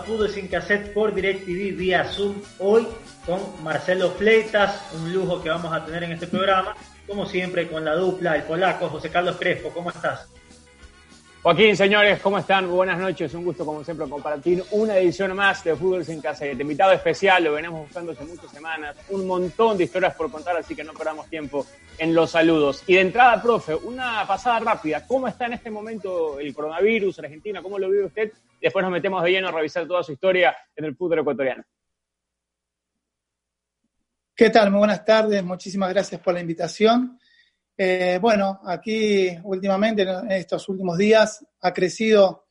a Fútbol sin Cassette por DirecTV vía Zoom. Hoy con Marcelo Fleitas, un lujo que vamos a tener en este programa. Como siempre, con la dupla, el polaco José Carlos Crespo. ¿Cómo estás? Joaquín, señores, ¿cómo están? Buenas noches, un gusto como siempre compartir una edición más de Fútbol sin Cassette. Invitado especial, lo venimos buscando hace muchas semanas, un montón de historias por contar, así que no perdamos tiempo en los saludos. Y de entrada, profe, una pasada rápida, ¿cómo está en este momento el coronavirus en Argentina? ¿Cómo lo vive usted? Después nos metemos de lleno a revisar toda su historia en el fútbol ecuatoriano. ¿Qué tal? Muy buenas tardes, muchísimas gracias por la invitación. Eh, bueno, aquí últimamente, en estos últimos días, ha crecido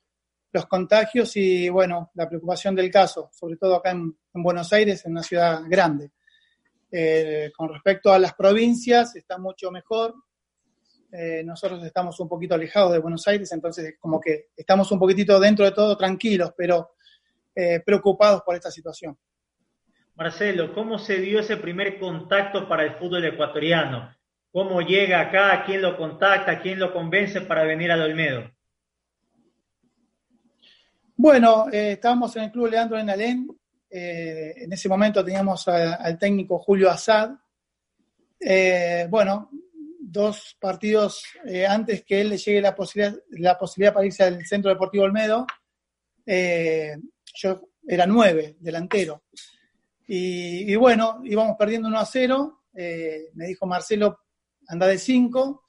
los contagios y, bueno, la preocupación del caso, sobre todo acá en, en Buenos Aires, en una ciudad grande. Eh, con respecto a las provincias, está mucho mejor. Eh, nosotros estamos un poquito alejados de Buenos Aires, entonces como que estamos un poquitito dentro de todo tranquilos, pero preocupados por esta situación. Marcelo, ¿cómo se dio ese primer contacto para el fútbol ecuatoriano? ¿Cómo llega acá? ¿Quién lo contacta? ¿Quién lo convence para venir al Olmedo? Bueno, eh, estábamos en el club Leandro en Alén. Eh, en ese momento teníamos al técnico Julio Azad. Eh, bueno, dos partidos antes que él le llegue la posibilidad, la posibilidad para irse al Centro Deportivo Olmedo, yo era nueve, delantero. Y, y, bueno, íbamos perdiendo 1 a 0. me dijo Marcelo, anda de 5.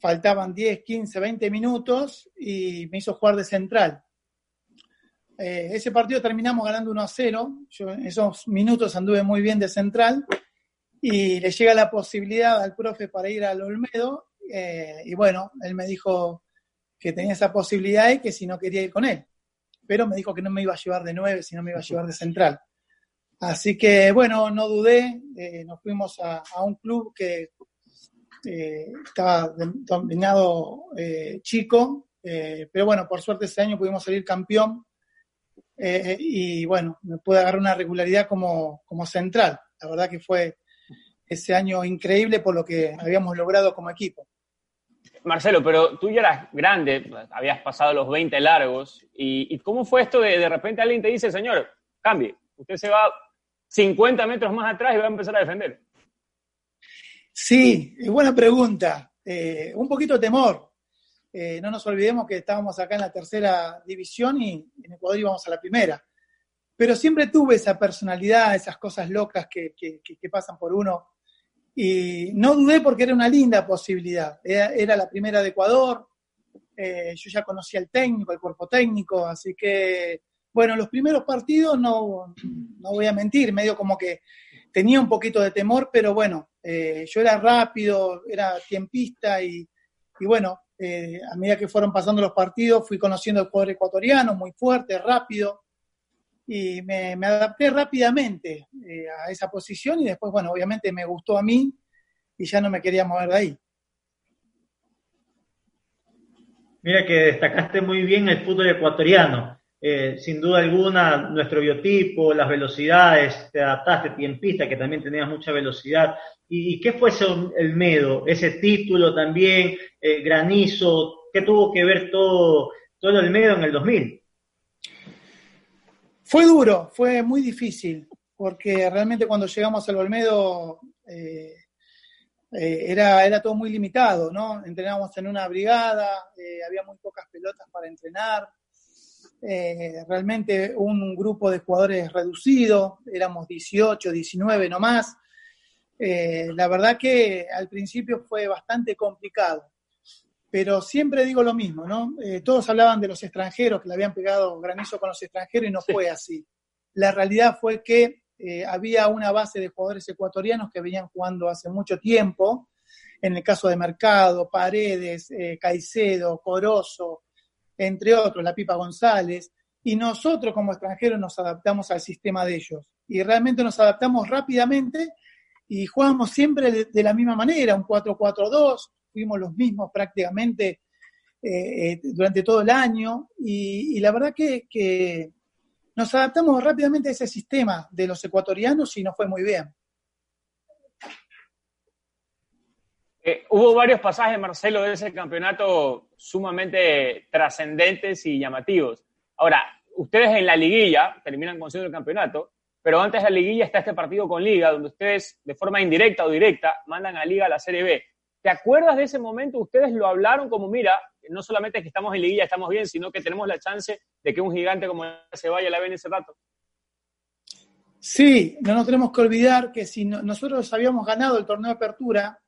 Faltaban 10, 15, 20 minutos y me hizo jugar de central. Eh, ese partido terminamos ganando 1 a 0. Yo en esos minutos anduve muy bien de central y le llega la posibilidad al profe para ir al Olmedo. Eh, y bueno, él me dijo que tenía esa posibilidad y que si no quería ir con él. Pero me dijo que no me iba a llevar de 9, sino me iba a llevar de central. Así que bueno, no dudé. Eh, nos fuimos a, a, un club que estaba dominado chico. pero bueno, por suerte ese año pudimos salir campeón eh, y bueno, me pude agarrar una regularidad como, como central. La verdad que fue ese año increíble por lo que habíamos logrado como equipo. Marcelo, pero tú ya eras grande, habías pasado los 20 largos, ¿y, y cómo fue esto de de repente alguien te dice, señor, cambie, usted se va 50 metros más atrás y va a empezar a defender? Sí, buena pregunta. Eh, un poquito de temor, eh, no nos olvidemos que estábamos acá en la tercera división y en Ecuador íbamos a la primera. Pero siempre tuve esa personalidad, esas cosas locas que, que, pasan por uno. Y no dudé porque era una linda posibilidad. Era, la primera de Ecuador, eh, yo ya conocía el técnico, el cuerpo técnico, así que, bueno, los primeros partidos, no, no voy a mentir, medio como que tenía un poquito de temor, pero bueno, eh, yo era rápido, era tiempista y, y bueno, eh, a medida que fueron pasando los partidos, fui conociendo el jugador ecuatoriano, muy fuerte, rápido, y me, me adapté rápidamente eh, a esa posición y después, bueno, obviamente me gustó a mí y ya no me quería mover de ahí. Mira que destacaste muy bien el fútbol ecuatoriano. Eh, sin duda alguna, nuestro biotipo, las velocidades, te adaptaste, tiempista, que también tenías mucha velocidad. ¿Y, qué fue ese el Medo? Ese título también, eh, granizo, ¿qué tuvo que ver todo, todo el Medo en el 2000? Fue duro, fue muy difícil, porque realmente cuando llegamos al Olmedo eh, era, era todo muy limitado, ¿no? Entrenábamos en una brigada, había muy pocas pelotas para entrenar, eh, realmente un grupo de jugadores reducido, éramos 18, 19 nomás, eh, la verdad que al principio fue bastante complicado. Pero siempre digo lo mismo, ¿no? Eh, todos hablaban de los extranjeros, que le habían pegado granizo con los extranjeros y no fue así. La realidad fue que eh, había una base de jugadores ecuatorianos que venían jugando hace mucho tiempo, en el caso de Mercado, Paredes, Caicedo, Corozo, entre otros, la Pipa González, y nosotros como extranjeros nos adaptamos al sistema de ellos. Y realmente nos adaptamos rápidamente y jugamos siempre de, la misma manera, un 4-4-2, fuimos los mismos prácticamente eh, eh, durante todo el año y, la verdad que, nos adaptamos rápidamente a ese sistema de los ecuatorianos y nos fue muy bien. Eh, hubo varios pasajes, Marcelo, de ese campeonato sumamente trascendentes y llamativos. Ahora, ustedes en la liguilla terminan consiguiendo el campeonato, pero antes de la liguilla está este partido con Liga, donde ustedes de forma indirecta o directa mandan a Liga a la Serie B. ¿Te acuerdas de ese momento? Ustedes lo hablaron como, mira, no solamente es que estamos en liguilla, estamos bien, sino que tenemos la chance de que un gigante como se vaya a la B en ese rato. Sí, no nos tenemos que olvidar que si nosotros habíamos ganado el torneo de apertura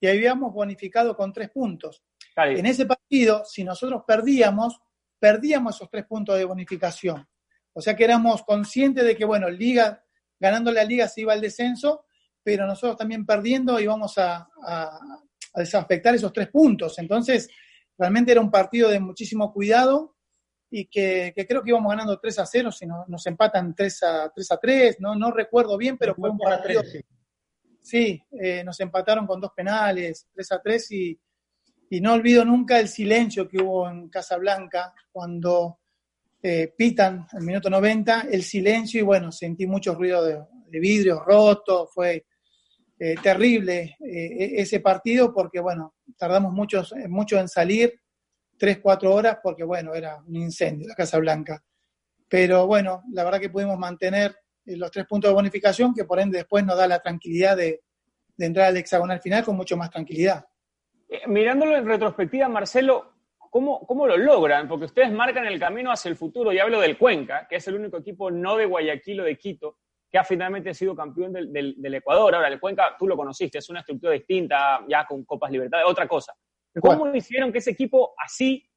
y habíamos bonificado con tres puntos. En ese partido, si nosotros perdíamos, perdíamos esos tres puntos de bonificación. O sea que éramos conscientes de que, bueno, Liga, ganando la Liga se iba al descenso, pero nosotros también perdiendo íbamos a, a, desafectar esos tres puntos. Entonces, realmente era un partido de muchísimo cuidado y que, creo que íbamos ganando 3 a 0, si no, nos empatan 3 a 3, a 3 ¿no? no recuerdo bien, pero fue un partido. sí, eh, nos empataron con dos penales, 3 a 3, y, no olvido nunca el silencio que hubo en Casablanca cuando eh, pitan al minuto 90, el silencio y bueno, sentí mucho ruido de, vidrio roto, fue eh, terrible eh, e-, ese partido porque bueno, tardamos mucho, mucho en salir, tres, cuatro horas porque bueno, era un incendio la Casa Blanca. Pero bueno, la verdad que pudimos mantener los tres puntos de bonificación que por ende después nos da la tranquilidad de, de entrar al hexagonal final con mucho más tranquilidad. mirándolo en retrospectiva, Marcelo, ¿Cómo, lo logran? Porque ustedes marcan el camino hacia el futuro. Y hablo del Cuenca, que es el único equipo no de Guayaquil o de Quito que ha finalmente sido campeón del, Ecuador. Ahora, el Cuenca, tú lo conociste, es una estructura distinta, ya con Copas Libertad, otra cosa. ¿Cómo hicieron que ese equipo así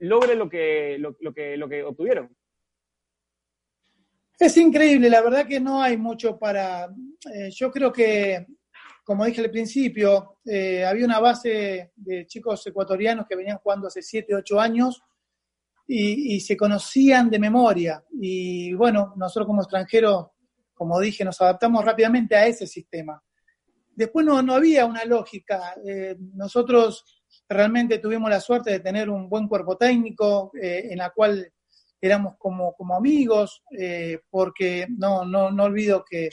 logre lo que, lo, que, lo que obtuvieron? Es increíble, la verdad que no hay mucho para... Eh, yo creo que como dije al principio, eh, había una base de chicos ecuatorianos que venían jugando hace 7, 8 años y, se conocían de memoria. Y bueno, nosotros como extranjeros, como dije, nos adaptamos rápidamente a ese sistema. Después no, no había una lógica. Eh, nosotros realmente tuvimos la suerte de tener un buen cuerpo técnico en la cual éramos como, como amigos, porque no, no, no olvido que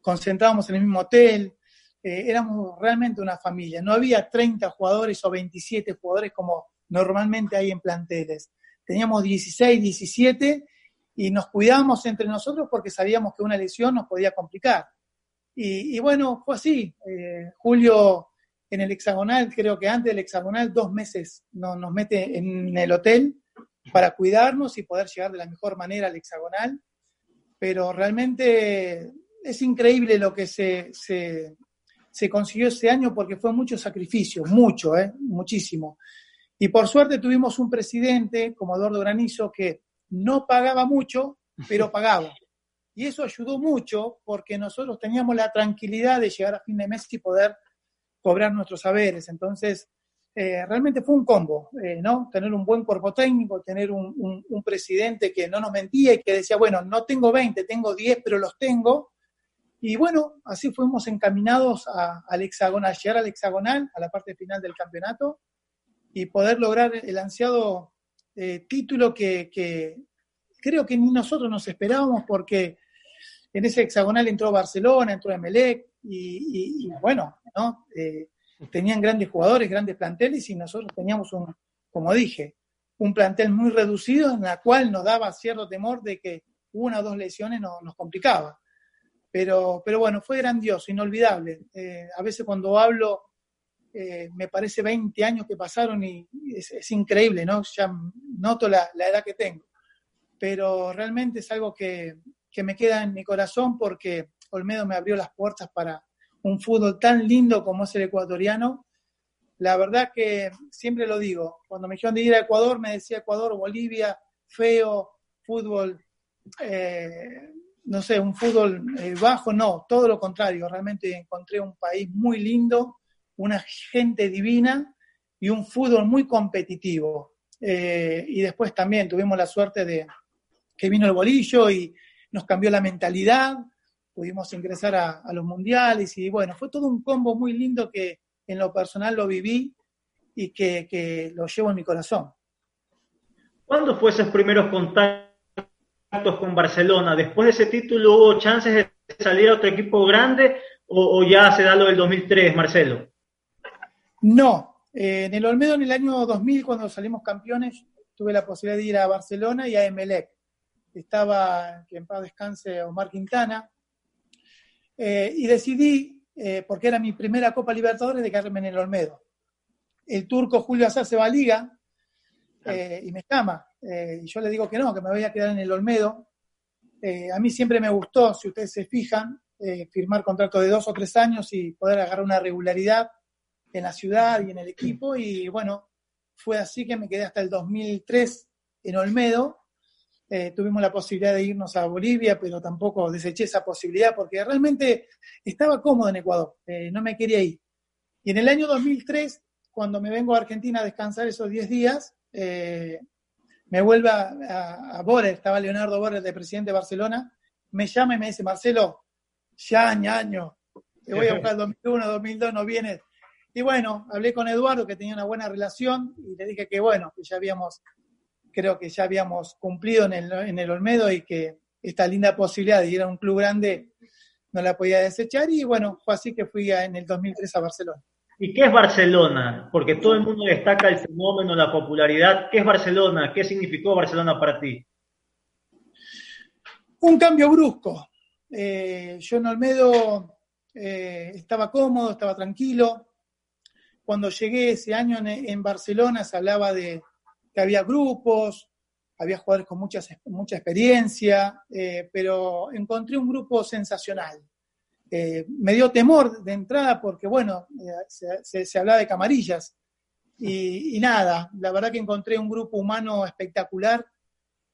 concentrábamos en el mismo hotel, eh, éramos realmente una familia. No había 30 jugadores o 27 jugadores como normalmente hay en planteles. Teníamos 16, 17 y nos cuidábamos entre nosotros porque sabíamos que una lesión nos podía complicar. Y, bueno, fue así. Eh, Julio en el hexagonal, creo que antes del hexagonal, dos meses nos mete en el hotel para cuidarnos y poder llegar de la mejor manera al hexagonal. Pero realmente es increíble lo que se, se consiguió ese año porque fue mucho sacrificio, mucho, ¿eh? muchísimo. Y por suerte tuvimos un presidente como Eduardo Granizo que no pagaba mucho, pero pagaba. Y eso ayudó mucho porque nosotros teníamos la tranquilidad de llegar a fin de mes y poder cobrar nuestros saberes. Entonces, eh, realmente fue un combo, eh, ¿no? Tener un buen cuerpo técnico, tener un, un, presidente que no nos mentía y que decía, bueno, no tengo 20, tengo 10, pero los tengo. Y bueno, así fuimos encaminados a, al hexagonal, llegar al hexagonal, a la parte final del campeonato y poder lograr el ansiado eh, título que, creo que ni nosotros nos esperábamos porque en ese hexagonal entró Barcelona, entró Emelec y, bueno, ¿no? Eh, tenían grandes jugadores, grandes planteles y nosotros teníamos un, como dije, un plantel muy reducido en la cual nos daba cierto temor de que una o dos lesiones nos complicaba. Pero, pero bueno, fue grandioso, inolvidable. Eh, a veces cuando hablo, eh, me parece 20 años que pasaron y es, increíble, ¿no? Ya noto la, edad que tengo. Pero realmente es algo que, que, me queda en mi corazón porque Olmedo me abrió las puertas para, un fútbol tan lindo como es el ecuatoriano. La verdad que siempre lo digo, cuando me dijeron de ir a Ecuador, me decía Ecuador, Bolivia, feo, fútbol, eh, no sé, un fútbol eh, bajo, no, todo lo contrario, realmente encontré un país muy lindo, una gente divina y un fútbol muy competitivo. Eh, y después también tuvimos la suerte de que vino el bolillo y nos cambió la mentalidad, pudimos ingresar a, los mundiales y bueno, fue todo un combo muy lindo que en lo personal lo viví y que, que lo llevo en mi corazón. ¿Cuándo fue esos primeros contactos con Barcelona? ¿Después de ese título hubo chances de salir a otro equipo grande o, ya se da lo del 2003, Marcelo? No, eh, en el Olmedo en el año 2000, cuando salimos campeones, tuve la posibilidad de ir a Barcelona y a Emelec. Estaba, que en paz descanse, Omar Quintana. Eh, y decidí, eh, porque era mi primera Copa Libertadores, de quedarme en el Olmedo. El turco Julio Azar se va a Liga y me llama. y yo le digo que no, que me voy a quedar en el Olmedo. a mí siempre me gustó, si ustedes se fijan, firmar contrato de dos o tres años y poder agarrar una regularidad en la ciudad y en el equipo y bueno, fue así que me quedé hasta el 2003 en Olmedo. Eh, tuvimos la posibilidad de irnos a Bolivia, pero tampoco deseché esa posibilidad porque realmente estaba cómodo en Ecuador, eh, no me quería ir. Y en el año 2003, cuando me vengo a Argentina a descansar esos 10 días, eh, me vuelve a, a, estaba Leonardo Borer, de presidente de Barcelona, me llama y me dice, Marcelo, ya año, te voy a buscar el 2001, 2002, no vienes, y bueno, hablé con Eduardo, que tenía una buena relación, y le dije que bueno, que ya habíamos, creo que ya habíamos cumplido en el, en el Olmedo y que esta linda posibilidad de ir a un club grande no la podía desechar. Y bueno, fue así que fui en el 2003 a Barcelona. ¿Y qué es Barcelona? Porque todo el mundo destaca el fenómeno, la popularidad. ¿Qué es Barcelona? ¿Qué significó Barcelona para ti? Un cambio brusco. Eh, yo en Olmedo eh, estaba cómodo, estaba tranquilo, cuando llegué ese año en, Barcelona se hablaba de que había grupos, había jugadores con mucha, mucha experiencia, eh, pero encontré un grupo sensacional. Eh, me dio temor de entrada porque, bueno, eh, se, hablaba de camarillas y, nada, la verdad que encontré un grupo humano espectacular.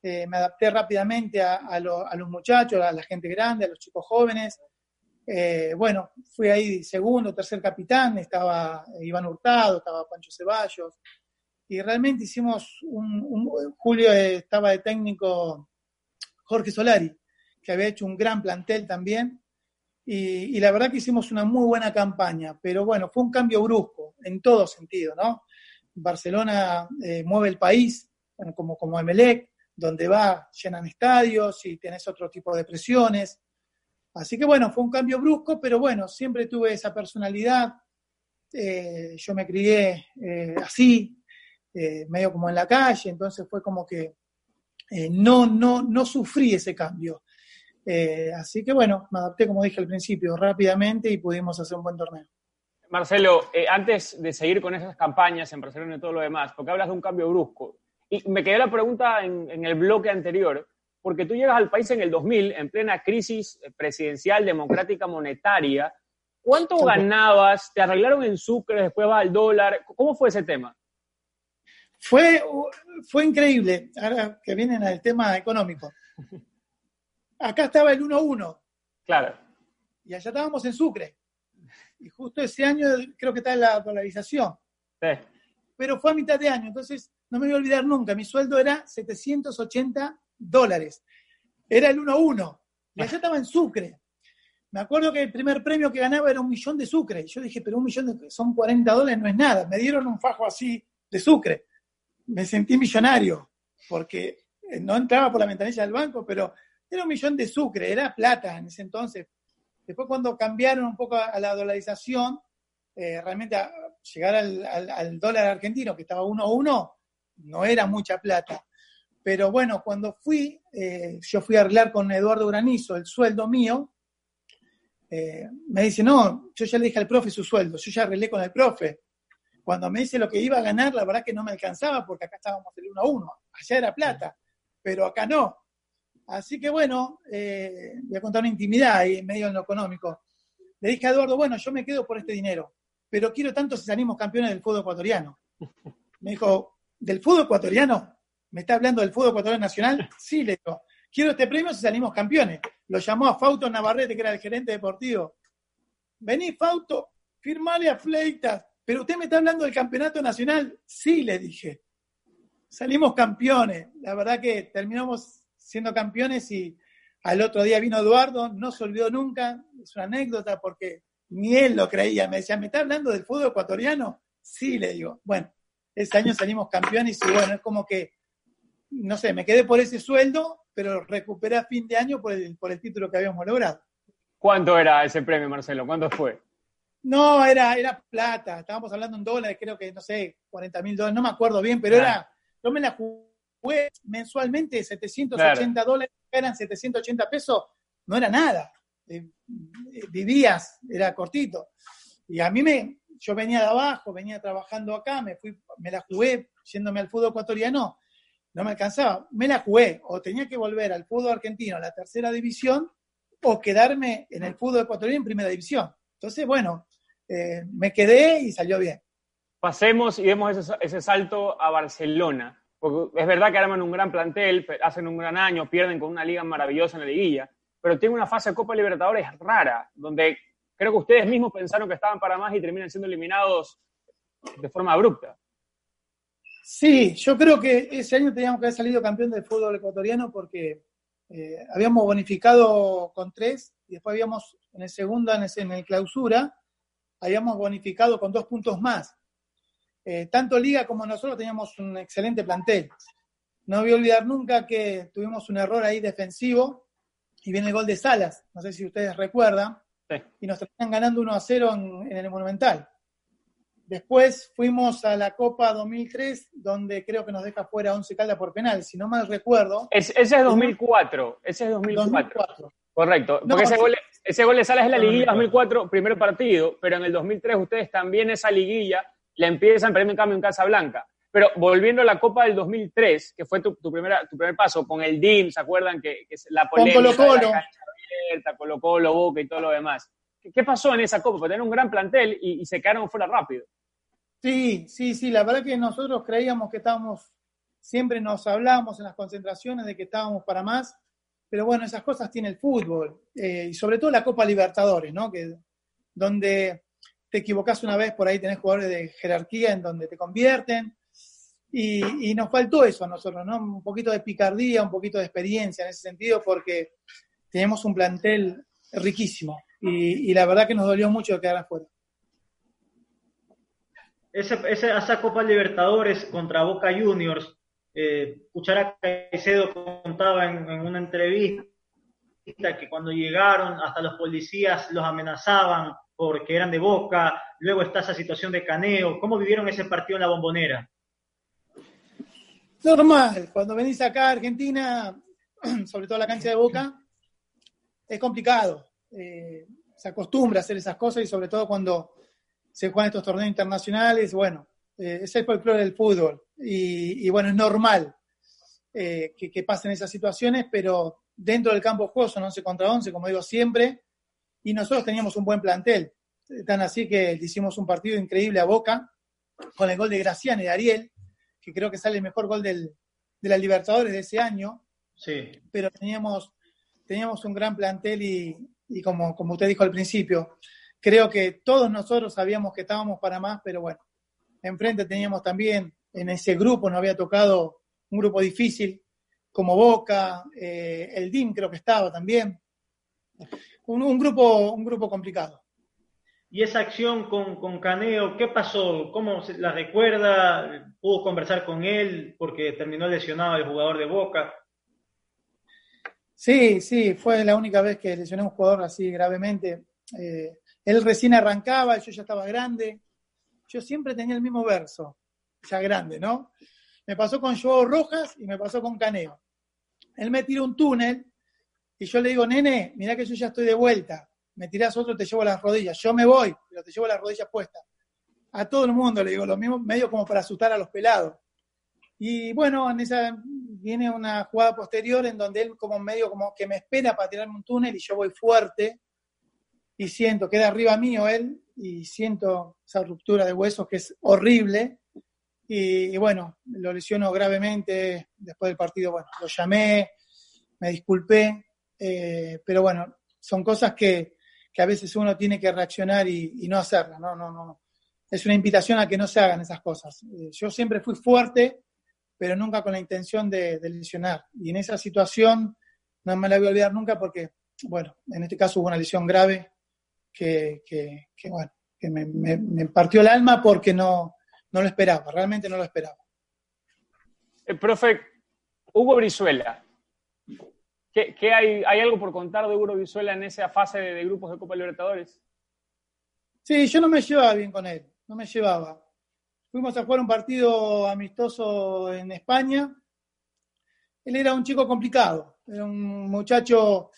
me adapté rápidamente a, a, los muchachos, a la gente grande, a los chicos jóvenes. Eh, bueno, fui ahí segundo, tercer capitán, estaba Iván Hurtado, estaba Pancho Ceballos, y realmente hicimos un, Julio estaba de técnico Jorge Solari, que había hecho un gran plantel también, y, la verdad que hicimos una muy buena campaña, pero bueno, fue un cambio brusco, en todo sentido, ¿no? Barcelona eh, mueve el país, como, como Emelec, donde va, llenan estadios y tenés otro tipo de presiones. Así que bueno, fue un cambio brusco, pero bueno, siempre tuve esa personalidad. Eh, yo me crié eh, así, eh, medio como en la calle, entonces fue como que no, no, no sufrí ese cambio. así que bueno, me adapté, como dije al principio, rápidamente y pudimos hacer un buen torneo. Marcelo, antes de seguir con esas campañas en Barcelona y todo lo demás, porque hablas de un cambio brusco, y me quedé la pregunta en, en el bloque anterior, porque tú llegas al país en el 2000, en plena crisis presidencial democrática monetaria. ¿Cuánto ganabas? ¿Te arreglaron en Sucre? Después va al dólar. ¿Cómo fue ese tema? Fue, fue increíble, ahora que vienen al tema económico. Acá estaba el 1-1. Claro. Y allá estábamos en Sucre. Y justo ese año creo que está la dolarización. Sí. Pero fue a mitad de año, entonces no me voy a olvidar nunca. Mi sueldo era 780 dólares. Era el 1-1. Y allá estaba en Sucre. Me acuerdo que el primer premio que ganaba era un millón de Sucre. Yo dije, pero un millón de, son 40 dólares, no es nada. Me dieron un fajo así de Sucre. Me sentí millonario, porque eh, no entraba por la ventanilla del banco, pero era un millón de Sucre, era plata en ese entonces. Después cuando cambiaron un poco a la dolarización, eh, realmente llegar al, al, dólar argentino, que estaba 1-1, no era mucha plata. Pero bueno, cuando fui, eh, yo fui a arreglar con Eduardo Granizo el sueldo mío, me dice, no, yo ya le dije al profe su sueldo, yo ya arreglé con el profe. Cuando me dice lo que iba a ganar, la verdad que no me alcanzaba porque acá estábamos el 1 a 1, allá era plata, pero acá no. Así que bueno, eh, voy a contar una intimidad ahí medio en lo económico. le dije a Eduardo, bueno, yo me quedo por este dinero, pero quiero tanto si salimos campeones del fútbol ecuatoriano. Me dijo, ¿del fútbol ecuatoriano? ¿Me está hablando del fútbol ecuatoriano nacional? Sí, le digo, quiero este premio si salimos campeones. Lo llamó a Fausto Navarrete, que era el gerente deportivo. Vení, Fausto, firmale a Fleitas. Pero usted me está hablando del campeonato nacional. Sí, le dije. Salimos campeones. La verdad que terminamos siendo campeones y al otro día vino Eduardo, no se olvidó nunca, es una anécdota porque ni él lo creía. Me decía, ¿me está hablando del fútbol ecuatoriano? Sí, le digo. Bueno, ese año salimos campeones y bueno, es como que, no sé, me quedé por ese sueldo, pero recuperé a fin de año por el, por el título que habíamos logrado. ¿Cuánto era ese premio, Marcelo? ¿Cuánto fue? No, era, era plata. Estábamos hablando en dólares, creo que, no sé, 40 mil dólares, no me acuerdo bien, pero era, yo me la jugué mensualmente 780 dólares, eran 780 pesos, no era nada. Eh, vivías, era cortito. Y a mí me, yo venía de abajo, venía trabajando acá, me fui, me la jugué yéndome al fútbol ecuatoriano, no me alcanzaba, me la jugué, o tenía que volver al fútbol argentino, a la tercera división, o quedarme en el fútbol ecuatoriano en primera división. Entonces, bueno, eh, me quedé y salió bien. Pasemos y vemos ese, ese salto a Barcelona. Porque es verdad que arman un gran plantel, hacen un gran año, pierden con una liga maravillosa en la liguilla, pero tiene una fase de Copa Libertadores rara, donde creo que ustedes mismos pensaron que estaban para más y terminan siendo eliminados de forma abrupta. Sí, yo creo que ese año teníamos que haber salido campeón del fútbol ecuatoriano porque eh, habíamos bonificado con tres y después habíamos en el segundo, en el, en el clausura, habíamos bonificado con dos puntos más. Eh, tanto Liga como nosotros teníamos un excelente plantel. No voy a olvidar nunca que tuvimos un error ahí defensivo y viene el gol de Salas, no sé si ustedes recuerdan, y nos terminan ganando 1 a 0 en, en, el Monumental. Después fuimos a la Copa 2003, donde creo que nos deja fuera 11 Caldas por penal, si no mal recuerdo. Es, ese es 2004, ese es 2004. 2004. Correcto, porque no, ese, gol, ese gol de Salas es la liguilla 2004, primer partido, pero en el 2003 ustedes también esa liguilla la empiezan perdiendo en cambio en Casa Blanca. Pero volviendo a la Copa del 2003, que fue tu, tu, primera, tu primer paso con el DIM, ¿se acuerdan? Que, que la polémica con Colo -Colo. abierta, Colo Colo, Boca y todo lo demás. ¿Qué, qué pasó en esa Copa? Porque tener un gran plantel y, y, se quedaron fuera rápido. Sí, sí, sí. La verdad que nosotros creíamos que estábamos, siempre nos hablábamos en las concentraciones de que estábamos para más, pero bueno, esas cosas tiene el fútbol. Eh, y sobre todo la Copa Libertadores, ¿no? Que, donde te equivocás una vez, por ahí tenés jugadores de jerarquía en donde te convierten y, nos faltó eso a nosotros, ¿no? Un poquito de picardía, un poquito de experiencia en ese sentido, porque tenemos un plantel riquísimo. Y, la verdad que nos dolió mucho quedar afuera. Ese, ese, esa Copa Libertadores contra Boca Juniors, eh, Cuchara Caicedo contaba en, una entrevista que cuando llegaron hasta los policías los amenazaban porque eran de Boca, luego está esa situación de caneo. ¿Cómo vivieron ese partido en la bombonera? Normal, cuando venís acá a Argentina, sobre todo a la cancha de Boca, es complicado. Eh, se acostumbra a hacer esas cosas y sobre todo cuando se juegan estos torneos internacionales, bueno, eh, es el folclore del fútbol. Y, y, bueno, es normal eh, que, que, pasen esas situaciones, pero dentro del campo de juego son 11 contra 11, como digo siempre, y nosotros teníamos un buen plantel. Tan así que hicimos un partido increíble a Boca, con el gol de Gracián y de Ariel, que creo que sale el mejor gol del, de la Libertadores de ese año. Sí. Pero teníamos, teníamos un gran plantel y, y como, como usted dijo al principio, creo que todos nosotros sabíamos que estábamos para más, pero bueno, enfrente teníamos también, en ese grupo nos había tocado un grupo difícil, como Boca, eh, el DIM creo que estaba también. Un, un, grupo, un grupo complicado. Y esa acción con, con, Caneo, ¿qué pasó? ¿Cómo se la recuerda? ¿Pudo conversar con él porque terminó lesionado el jugador de Boca? Sí, sí, fue la única vez que lesioné a un jugador así gravemente. Eh, él recién arrancaba, yo ya estaba grande. Yo siempre tenía el mismo verso, ya grande, ¿no? Me pasó con Joao Rojas y me pasó con Caneo. Él me tira un túnel y yo le digo, nene, mira que yo ya estoy de vuelta me tirás otro, te llevo las rodillas. Yo me voy, pero te llevo las rodillas puestas. A todo el mundo le digo lo mismo, medio como para asustar a los pelados. Y bueno, en esa viene una jugada posterior en donde él como medio como que me espera para tirarme un túnel y yo voy fuerte. y siento, queda arriba mío él, y siento esa ruptura de huesos que es horrible. Y, bueno, lo lesionó gravemente. Después del partido, bueno, lo llamé, me disculpé, eh, pero bueno, son cosas que, que, a veces uno tiene que reaccionar y, no hacerlas. No, no, no. Es una invitación a que no se hagan esas cosas. Eh, yo siempre fui fuerte, pero nunca con la intención de, de lesionar. Y en esa situación no me la voy a olvidar nunca porque, bueno, en este caso hubo una lesión grave que, que, bueno, que me, me, partió el alma porque no, no lo esperaba, realmente no lo esperaba. Eh, profe, Hugo Brizuela, ¿qué, qué hay, ¿hay algo por contar de Hugo Brizuela en esa fase de, grupos de Copa Libertadores? Sí, yo no me llevaba bien con él, no me llevaba. Fuimos a jugar un partido amistoso en España. Él era un chico complicado, era un muchacho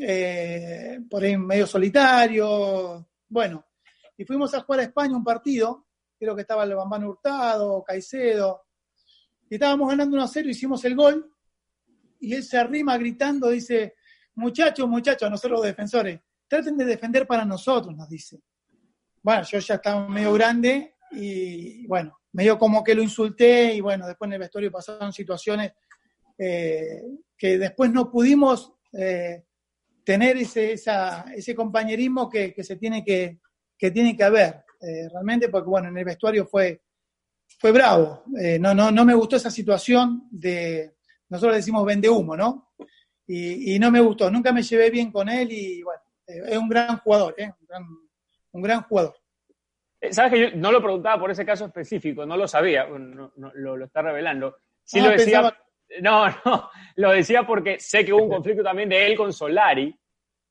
eh, por ahí medio solitario. Bueno, y fuimos a jugar a España un partido, creo que estaba el Bambán Hurtado, Caicedo, y estábamos ganando 1 a 0, hicimos el gol, y él se arrima gritando, dice, muchachos, muchachos, a nosotros los defensores, traten de defender para nosotros, nos dice. Bueno, yo ya estaba medio grande y bueno, medio como que lo insulté y bueno, después en el vestuario pasaron situaciones eh, que después no pudimos eh, tener ese, ese compañerismo que, se tiene que, que tiene que haber, eh, realmente, porque bueno, en el vestuario fue, fue bravo. Eh, no, no, no me gustó esa situación de, nosotros decimos vende humo, ¿no? Y, no me gustó, nunca me llevé bien con él y bueno, eh, es un gran jugador, ¿eh? un, gran, jugador. Sabes que yo no lo preguntaba por ese caso específico, no lo sabía, no, lo, lo, está revelando. Sí ah, lo decía, no, no, lo decía porque sé que hubo un conflicto también de él con Solari,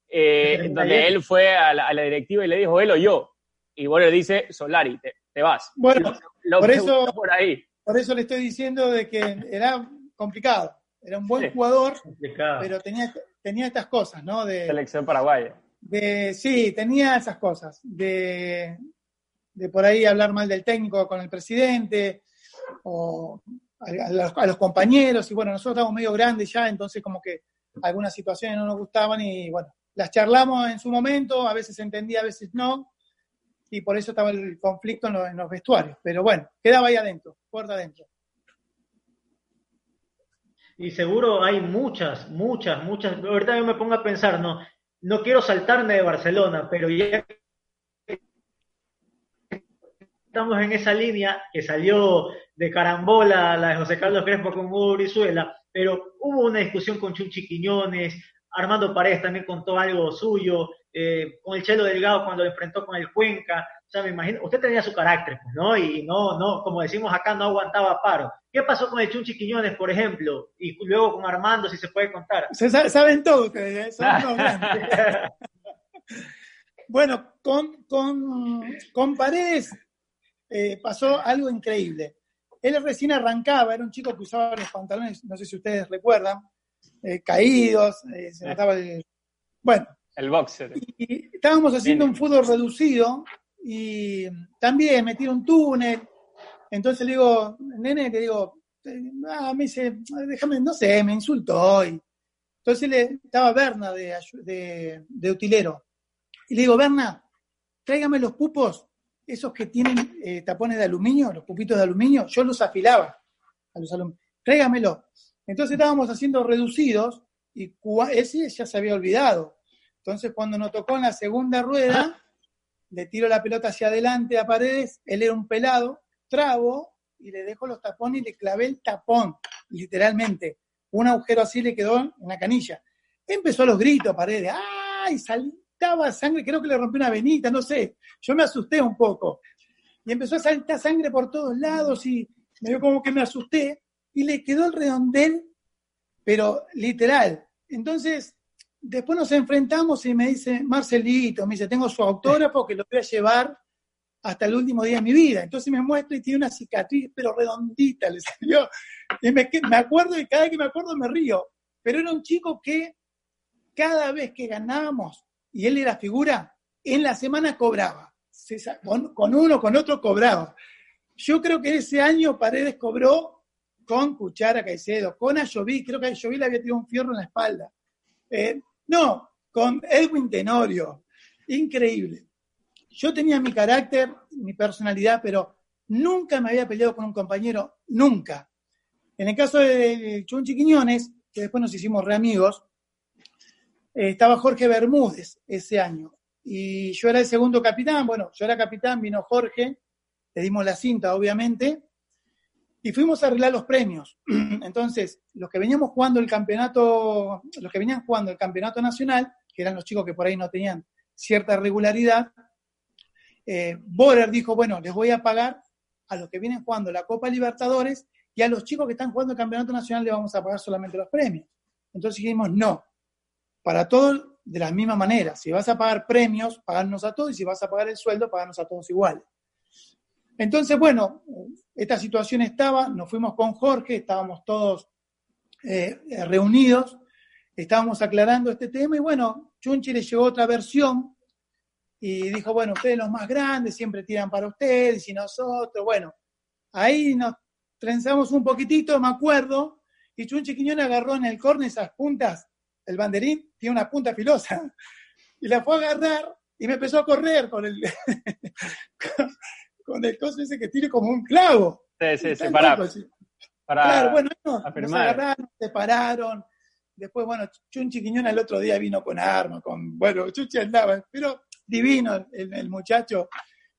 eh, donde él fue a la, directiva y le dijo él o yo. Y bueno, le dice Solari, te, vas. Bueno, por, eso, por, ahí. por eso le estoy diciendo de que era complicado. Era un buen jugador, pero tenía, tenía estas cosas, ¿no? De, Selección paraguaya. De, sí, tenía esas cosas. De, de por ahí hablar mal del técnico con el presidente, o a, los, compañeros, y bueno, nosotros estamos medio grandes ya, entonces como que algunas situaciones no nos gustaban y bueno, las charlamos en su momento, a veces entendía, a veces no, y por eso estaba el conflicto en los, vestuarios. Pero bueno, quedaba ahí adentro, puerta adentro. Y seguro hay muchas, muchas, muchas. Ahorita yo me pongo a pensar, no, no quiero saltarme de Barcelona, pero ya estamos en esa línea que salió de carambola la de José Carlos Crespo con Hugo Brizuela, pero hubo una discusión con Chuchi Quiñones, Armando Paredes también contó algo suyo, eh, con el Chelo Delgado cuando lo enfrentó con el Cuenca, o sea, me imagino, usted tenía su carácter, pues, ¿no? Y no, no, como decimos acá, no aguantaba paro. ¿Qué pasó con el Chuchi Quiñones, por ejemplo? Y luego con Armando, si se puede contar. Se saben todo ustedes, ¿eh? bueno, con, con, con Paredes eh, pasó algo increíble. Él recién arrancaba, era un chico que usaba los pantalones, no sé si ustedes recuerdan, eh, caídos, se notaba el... Bueno. El boxer. Y, estábamos haciendo un fútbol reducido y también metí un túnel. Entonces le digo, nene, le digo, ah, me dice, déjame, no sé, me insultó. Y, entonces le, estaba Berna de, de, de utilero. Y le digo, Berna, tráigame los pupos esos que tienen eh, tapones de aluminio, los pupitos de aluminio, yo los afilaba a los alumnos. Tráigamelo. Entonces estábamos haciendo reducidos y ese ya se había olvidado. Entonces cuando nos tocó en la segunda rueda, le tiro la pelota hacia adelante a Paredes, él era un pelado, trabo y le dejo los tapones y le clavé el tapón, literalmente. Un agujero así le quedó en la canilla. Empezó a los gritos Paredes, ¡ay! Salí, sangre, creo que le rompió una venita, no sé. Yo me asusté un poco. Y empezó a saltar sangre por todos lados y me dio como que me asusté y le quedó el redondel, pero literal. Entonces, después nos enfrentamos y me dice, Marcelito, me dice, tengo su autógrafo que lo voy a llevar hasta el último día de mi vida. Entonces me muestra y tiene una cicatriz, pero redondita, le salió. Y me, acuerdo y cada vez que me acuerdo me río. Pero era un chico que cada vez que ganábamos y él era figura, en la semana cobraba. Con, uno, con otro cobraba. Yo creo que ese año Paredes cobró con Cuchara Caicedo, con Ayoví, creo que Ayoví le había tirado un fierro en la espalda. Eh, no, con Edwin Tenorio. increíble. Yo tenía mi carácter, mi personalidad, pero nunca me había peleado con un compañero, nunca. En el caso de Chunchi Quiñones, que después nos hicimos re amigos, eh, estaba Jorge Bermúdez ese año. Y yo era el segundo capitán, bueno, yo era capitán, vino Jorge, le dimos la cinta, obviamente, y fuimos a arreglar los premios. Entonces, los que veníamos jugando el campeonato, los que venían jugando el campeonato nacional, que eran los chicos que por ahí no tenían cierta regularidad, eh, Borer dijo, bueno, les voy a pagar a los que vienen jugando la Copa Libertadores y a los chicos que están jugando el Campeonato Nacional les vamos a pagar solamente los premios. Entonces dijimos, no, para todos de la misma manera. Si vas a pagar premios, pagarnos a todos y si vas a pagar el sueldo, pagarnos a todos igual. Entonces, bueno, esta situación estaba, nos fuimos con Jorge, estábamos todos eh, reunidos, estábamos aclarando este tema y bueno, Chunchi le llegó otra versión y dijo, bueno, ustedes los más grandes siempre tiran para ustedes y nosotros, bueno, ahí nos trenzamos un poquitito, me acuerdo, y Chunchi Quiñón agarró en el corne esas puntas, el banderín tiene una punta filosa, y la fue a agarrar y me empezó a correr con el, con, el coso ese que tiene como un clavo. Sí, sí, sí, para, para, Claro, bueno, no, nos agarraron, se pararon, después, bueno, Chunchi Quiñón el otro día vino con armas, con, bueno, Chunchi andaba, pero divino el, muchacho.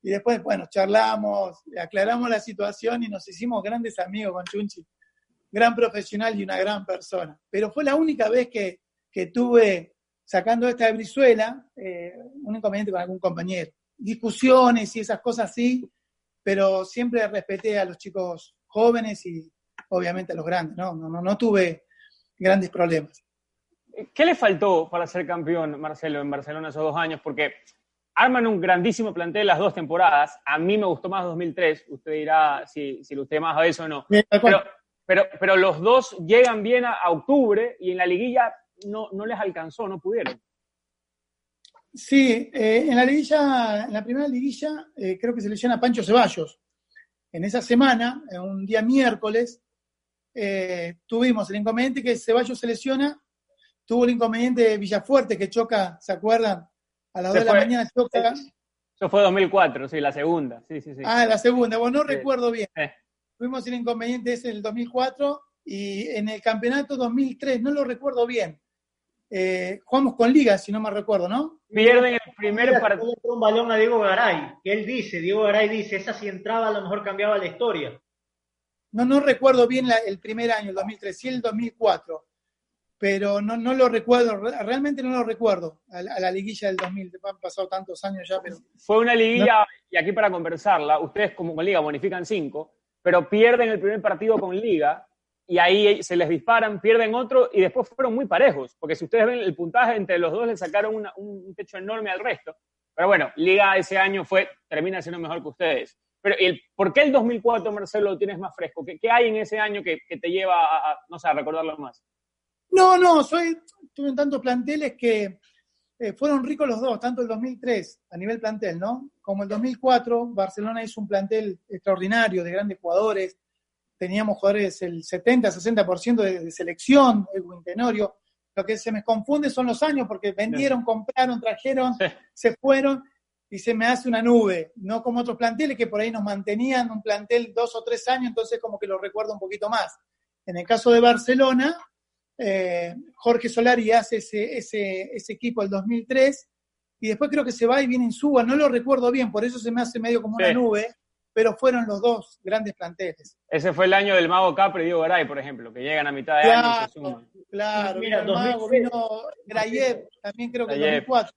Y después, bueno, charlamos, aclaramos la situación y nos hicimos grandes amigos con Chunchi. Gran profesional y una gran persona. Pero fue la única vez que, que tuve, sacando esta de Brizuela, eh, un inconveniente con algún compañero. Discusiones y esas cosas sí, pero siempre respeté a los chicos jóvenes y obviamente a los grandes, ¿no? No, no, no tuve grandes problemas. ¿Qué le faltó para ser campeón, Marcelo, en Barcelona esos dos años? Porque arman un grandísimo plantel las dos temporadas. A mí me gustó más 2003. Usted dirá si, si usted más a eso o no. Pero, pero, pero, los dos llegan bien a, octubre y en la liguilla no, no les alcanzó, no pudieron. Sí, eh, en la liguilla, en la primera liguilla, eh, creo que se lesiona Pancho Ceballos. En esa semana, un día miércoles, eh, tuvimos el inconveniente que Ceballos se lesiona tuvo el inconveniente de Villafuerte que choca, ¿se acuerdan? A las 2 de la mañana choca. Eso fue 2004, sí, la segunda. Sí, sí, sí. Ah, la segunda, bueno, no recuerdo bien. Fuimos el inconveniente ese en el 2004 y en el campeonato 2003, no lo recuerdo bien. Eh, jugamos con Liga, si no me recuerdo, ¿no? Pierden el primer partido. un balón a Diego Garay, que él dice, Diego Garay dice, esa si entraba a lo mejor cambiaba la historia. No, no recuerdo bien el primer año, el 2003, sí el 2004 pero no, no lo recuerdo, realmente no lo recuerdo, a, la liguilla del 2000, han pasado tantos años ya, pero... Fue una liguilla, y aquí para conversarla, ustedes como con Liga bonifican cinco, pero pierden el primer partido con Liga, y ahí se les disparan, pierden otro, y después fueron muy parejos, porque si ustedes ven el puntaje, entre los dos le sacaron un techo enorme al resto. Pero bueno, Liga ese año fue, termina siendo mejor que ustedes. Pero el, ¿por qué el 2004, Marcelo, lo tienes más fresco? ¿Qué, qué hay en ese año que, que te lleva a, no sé, recordarlo más? No, no, soy, tuve tantos planteles que eh, fueron ricos los dos, tanto el 2003 a nivel plantel, ¿no? Como el 2004, Barcelona hizo un plantel extraordinario de grandes jugadores. Teníamos jugadores el 70-60% de, de selección, Edwin Tenorio. Lo que se me confunde son los años porque vendieron, compraron, trajeron, se fueron y se me hace una nube, no como otros planteles que por ahí nos mantenían un plantel dos o tres años, entonces como que lo recuerdo un poquito más. En el caso de Barcelona, eh, Jorge Solari hace ese, ese, ese equipo el 2003 y después creo que se va y viene en Suba, no lo recuerdo bien, por eso se me hace medio como una nube, pero fueron los dos grandes planteles. Ese fue el año del Mago Capri y Diego Garay, por ejemplo, que llegan a mitad de año y se suman. Claro, Mira, el Mago vino Grayev, también creo que en 2004.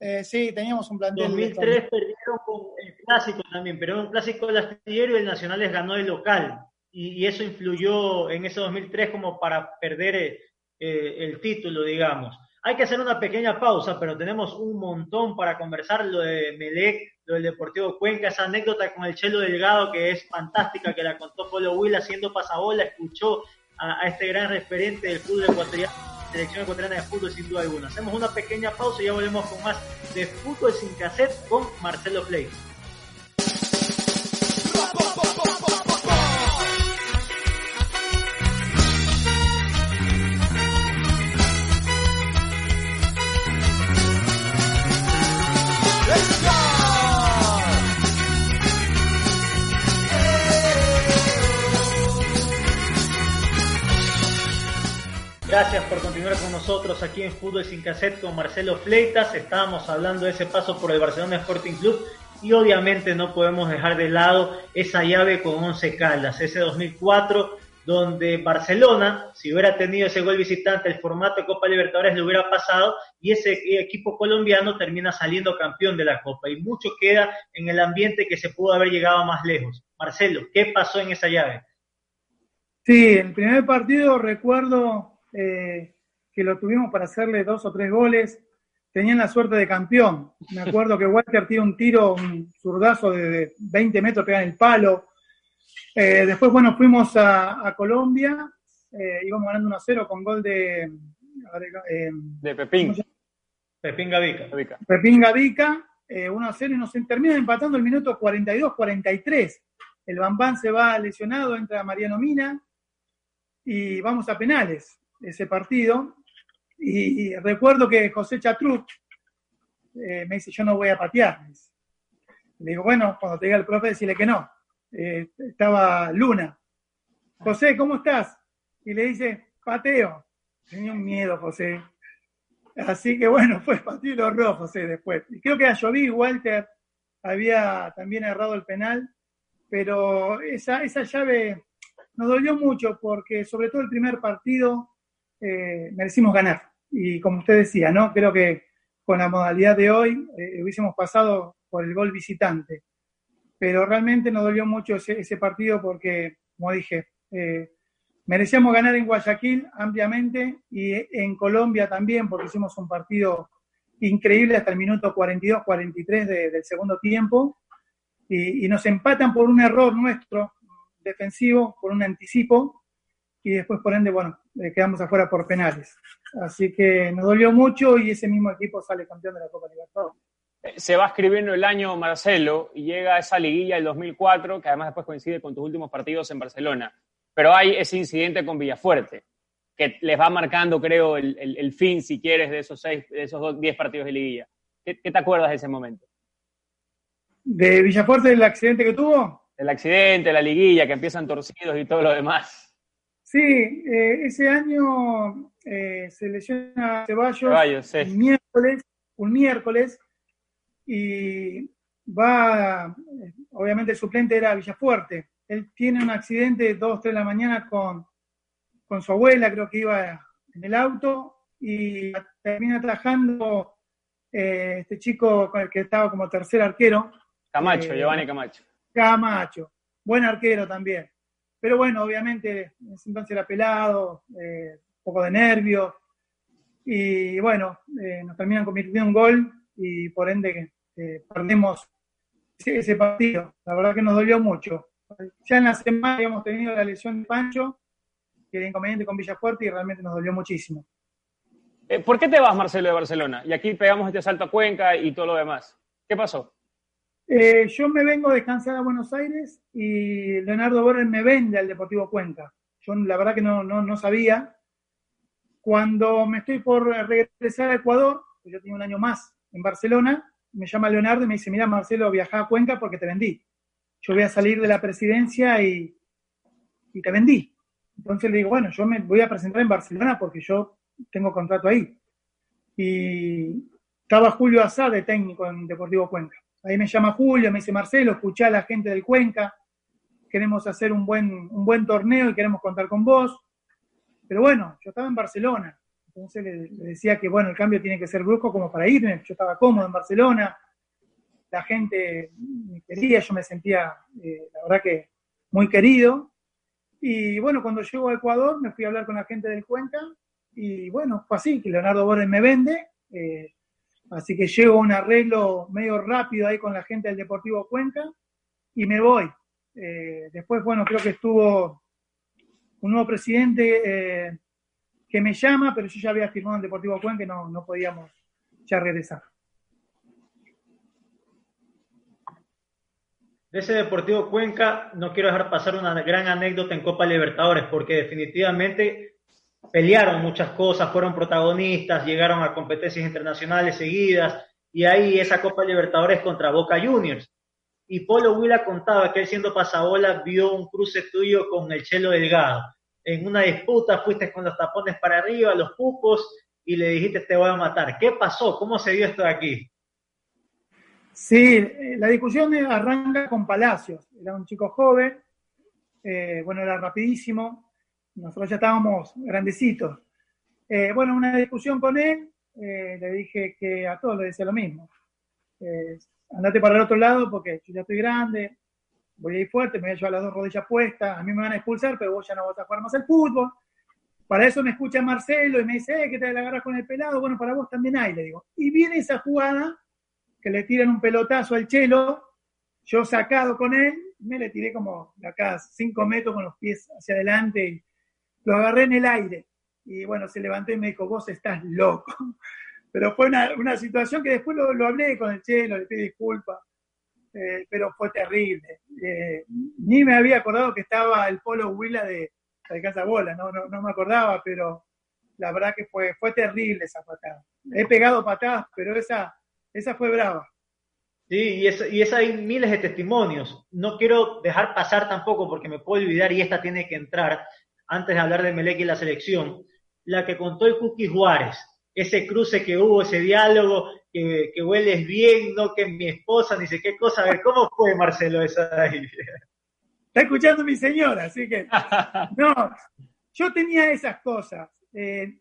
Eh, sí, teníamos un plantel. 2003 perdieron con el clásico también, pero un clásico del astillero y el Nacional les ganó el local y, eso influyó en ese 2003 como para perder eh, eh, el título, digamos. Hay que hacer una pequeña pausa, pero tenemos un montón para conversar, lo de Melec, lo del Deportivo Cuenca, esa anécdota con el Chelo Delgado que es fantástica, que la contó Polo Will haciendo pasabola, escuchó a, este gran referente del fútbol ecuatoriano selección ecuatoriana de fútbol sin duda alguna. Hacemos una pequeña pausa y ya volvemos con más de fútbol sin cassette con Marcelo Play. Gracias por continuar con nosotros aquí en Fútbol Sin Cassette con Marcelo Fleitas. Estábamos hablando de ese paso por el Barcelona Sporting Club y obviamente no podemos dejar de lado esa llave con 11 Caldas, ese 2004 donde Barcelona, si hubiera tenido ese gol visitante, el formato de Copa Libertadores le hubiera pasado y ese equipo colombiano termina saliendo campeón de la Copa. Y mucho queda en el ambiente que se pudo haber llegado más lejos. Marcelo, ¿qué pasó en esa llave? Sí, el primer partido recuerdo eh, que lo tuvimos para hacerle dos o tres goles. Tenían la suerte de campeón. Me acuerdo que Walter tiró un tiro, un zurdazo de 20 metros, pega en el palo eh, después, bueno, fuimos a, Colombia, eh, íbamos ganando 1 0 con gol de. Eh, de Pepín. Pepín Gavica. Pepín Gavica, 1 0 y nos termina empatando el minuto 42-43. El Bambán se va lesionado, entra Mariano Mina y vamos a penales ese partido. Y, recuerdo que José Chatruc me dice: Yo no voy a patear. Le digo, bueno, cuando te diga el profe, decirle que no. Eh, estaba Luna. José, ¿cómo estás? Y le dice, pateo. Tenía un miedo, José. Así que bueno, fue pateo rojo, José, después. Y creo que a Joví Walter había también errado el penal, pero esa, esa llave nos dolió mucho porque sobre todo el primer partido eh, merecimos ganar. Y como usted decía, ¿no? Creo que con la modalidad de hoy eh, hubiésemos pasado por el gol visitante pero realmente nos dolió mucho ese, partido porque, como dije, eh, merecíamos ganar en Guayaquil ampliamente y en Colombia también, porque hicimos un partido increíble hasta el minuto 42-43 del segundo tiempo, y, nos empatan por un error nuestro defensivo, por un anticipo, y después por ende, bueno, eh, quedamos afuera por penales. Así que nos dolió mucho y ese mismo equipo sale campeón de la Copa Libertadores se va escribiendo el año Marcelo y llega a esa liguilla del 2004, que además después coincide con tus últimos partidos en Barcelona. Pero hay ese incidente con Villafuerte, que les va marcando, creo, el, fin, si quieres, de esos seis, de esos diez partidos de liguilla. ¿Qué, te acuerdas de ese momento? ¿De Villafuerte, del accidente que tuvo? El accidente, la liguilla, que empiezan torcidos y todo lo demás. Sí, eh, ese año eh, se lesiona Ceballos, Ceballos sí. miércoles, un miércoles, y va, obviamente el suplente era Villafuerte. Él tiene un accidente dos, tres de la mañana con, con su abuela, creo que iba en el auto, y termina trabajando eh, este chico con el que estaba como tercer arquero. Camacho, eh, Giovanni Camacho. Camacho, buen arquero también. Pero bueno, obviamente en ese entonces era pelado, eh, un poco de nervio, y bueno, nos terminan convirtiendo un gol y por ende eh, perdimos ese, partido. La verdad que nos dolió mucho. Ya en la semana habíamos tenido la lesión de Pancho, que era inconveniente con Villafuerte y realmente nos dolió muchísimo. Eh, ¿Por qué te vas, Marcelo, de Barcelona? Y aquí pegamos este salto a Cuenca y todo lo demás. ¿Qué pasó? Eh, yo me vengo a descansar a Buenos Aires y Leonardo Borges me vende al Deportivo Cuenca. Yo la verdad que no, no, no sabía. Cuando me estoy por regresar a Ecuador, yo tenía un año más en Barcelona, me llama Leonardo y me dice, mira Marcelo, viaja a Cuenca porque te vendí. Yo voy a salir de la presidencia y, y te vendí. Entonces le digo, bueno, yo me voy a presentar en Barcelona porque yo tengo contrato ahí. Y estaba Julio Azad de técnico en Deportivo Cuenca. Ahí me llama Julio, me dice, Marcelo, escuchá a la gente del Cuenca, queremos hacer un buen, un buen torneo y queremos contar con vos. Pero bueno, yo estaba en Barcelona, entonces le, decía que, bueno, el cambio tiene que ser brusco como para irme. Yo estaba cómodo en Barcelona, la gente me quería, yo me sentía, eh, la verdad que muy querido. Y bueno, cuando llego a Ecuador me fui a hablar con la gente del Cuenca y bueno, fue así, que Leonardo Borges me vende. Eh, así que llego a un arreglo medio rápido ahí con la gente del Deportivo Cuenca y me voy. Eh, después, bueno, creo que estuvo un nuevo presidente que me llama, pero yo ya había firmado en Deportivo Cuenca que no, no podíamos ya regresar. De ese Deportivo Cuenca no quiero dejar pasar una gran anécdota en Copa Libertadores, porque definitivamente pelearon muchas cosas, fueron protagonistas, llegaron a competencias internacionales seguidas, y ahí esa Copa Libertadores contra Boca Juniors. Y Polo Huila contaba que él siendo pasabola vio un cruce tuyo con el Chelo Delgado en una disputa fuiste con los tapones para arriba, los pupos, y le dijiste te voy a matar. ¿Qué pasó? ¿Cómo se dio esto de aquí? Sí, eh, la discusión arranca con Palacios. Era un chico joven, eh, bueno, era rapidísimo, nosotros ya estábamos grandecitos. Eh, bueno, una discusión con él, le dije que a todos le decía lo mismo. andate para el otro lado porque yo ya estoy grande, voy a ir fuerte, me voy a llevar las dos rodillas puestas, a mí me van a expulsar, pero vos ya no vas a jugar más al fútbol. Para eso me escucha Marcelo y me dice, eh, ¿qué te la agarras con el pelado? Bueno, para vos también hay, le digo. Y viene esa jugada que le tiran un pelotazo al chelo, yo sacado con él, me le tiré como acá cinco metros con los pies hacia adelante y lo agarré en el aire. Y bueno, se levantó y me dijo, vos estás loco. Pero fue una, situación que después lo, hablé con el chelo, le pedí disculpas. Eh, pero fue terrible. Eh, ni me había acordado que estaba el Polo Huila de, de Casa Bola, no, no, me acordaba, pero la verdad que fue, fue terrible esa patada. He pegado patadas, pero esa, esa fue brava. Sí, y esa, y esa hay miles de testimonios. No quiero dejar pasar tampoco porque me puedo olvidar y esta tiene que entrar antes de hablar de Melec y la selección. La que contó el Cookie Juárez, ese cruce que hubo, ese diálogo, que, que hueles bien, no que mi esposa, ni sé qué cosa. A ver, ¿cómo fue Marcelo esa ahí? Está escuchando mi señora, así que. No, yo tenía esas cosas. Eh,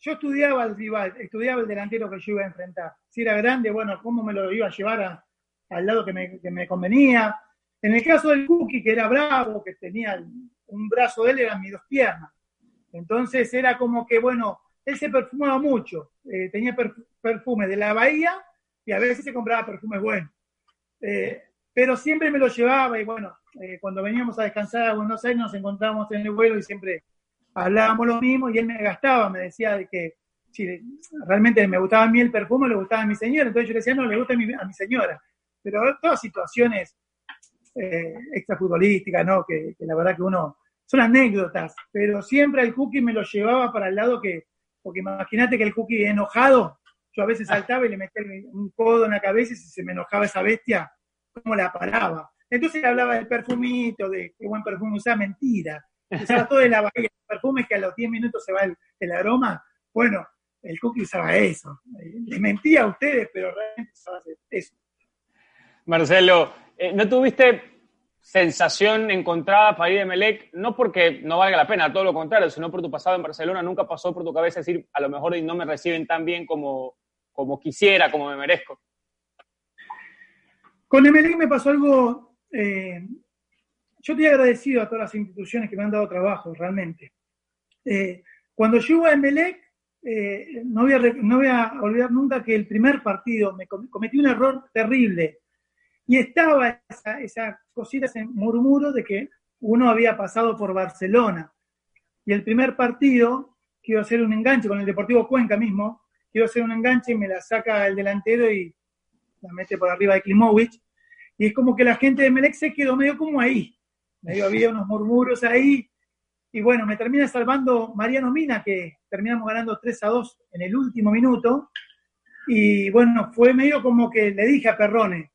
yo estudiaba el rival, estudiaba el delantero que yo iba a enfrentar. Si era grande, bueno, cómo me lo iba a llevar al lado que me, convenía. En el caso del Cookie, que era bravo, que tenía un brazo de él, eran mis dos piernas. Entonces era como que, bueno, él se perfumaba mucho. Eh, tenía perfume de la bahía y a veces se compraba perfumes buenos. Eh, pero siempre me lo llevaba y bueno, eh, cuando veníamos a descansar a Buenos Aires nos encontrábamos en el vuelo y siempre hablábamos lo mismo y él me gastaba, me decía de que si realmente me gustaba a mí el perfume, le gustaba a mi señora, entonces yo le decía, no, le gusta a mi, a mi señora. Pero todas situaciones eh, extrafutbolísticas, ¿no? Que, la verdad que uno, son anécdotas, pero siempre el cookie me lo llevaba para el lado que, porque imagínate que el cookie enojado, yo a veces saltaba y le metía un codo en la cabeza y si se me enojaba esa bestia, ¿cómo la paraba? Entonces hablaba del perfumito, de qué buen perfume usaba, mentira. Usaba todo de la bahía, perfumes que a los 10 minutos se va el, aroma. Bueno, el cookie usaba eso. Les mentía a ustedes, pero realmente usaba eso. Marcelo, eh, ¿no tuviste sensación encontrada para ir de Melec? No porque no valga la pena, todo lo contrario, sino por tu pasado en Barcelona, nunca pasó por tu cabeza decir, a lo mejor no me reciben tan bien como, como quisiera, como me merezco. Con Emelec me pasó algo eh, yo estoy agradecido a todas las instituciones que me han dado trabajo, realmente. Eh, cuando llego a Emelec, eh, no, voy a, no voy a olvidar nunca que el primer partido me cometí un error terrible. Y estaba esa, esa cosita, ese murmuro de que uno había pasado por Barcelona. Y el primer partido, quiero hacer un enganche con el Deportivo Cuenca mismo, quiero hacer un enganche y me la saca el delantero y la mete por arriba de Klimovic. Y es como que la gente de Melec se quedó medio como ahí, medio había unos murmuros ahí, y bueno, me termina salvando Mariano Mina, que terminamos ganando 3 a 2 en el último minuto, y bueno, fue medio como que le dije a Perrone,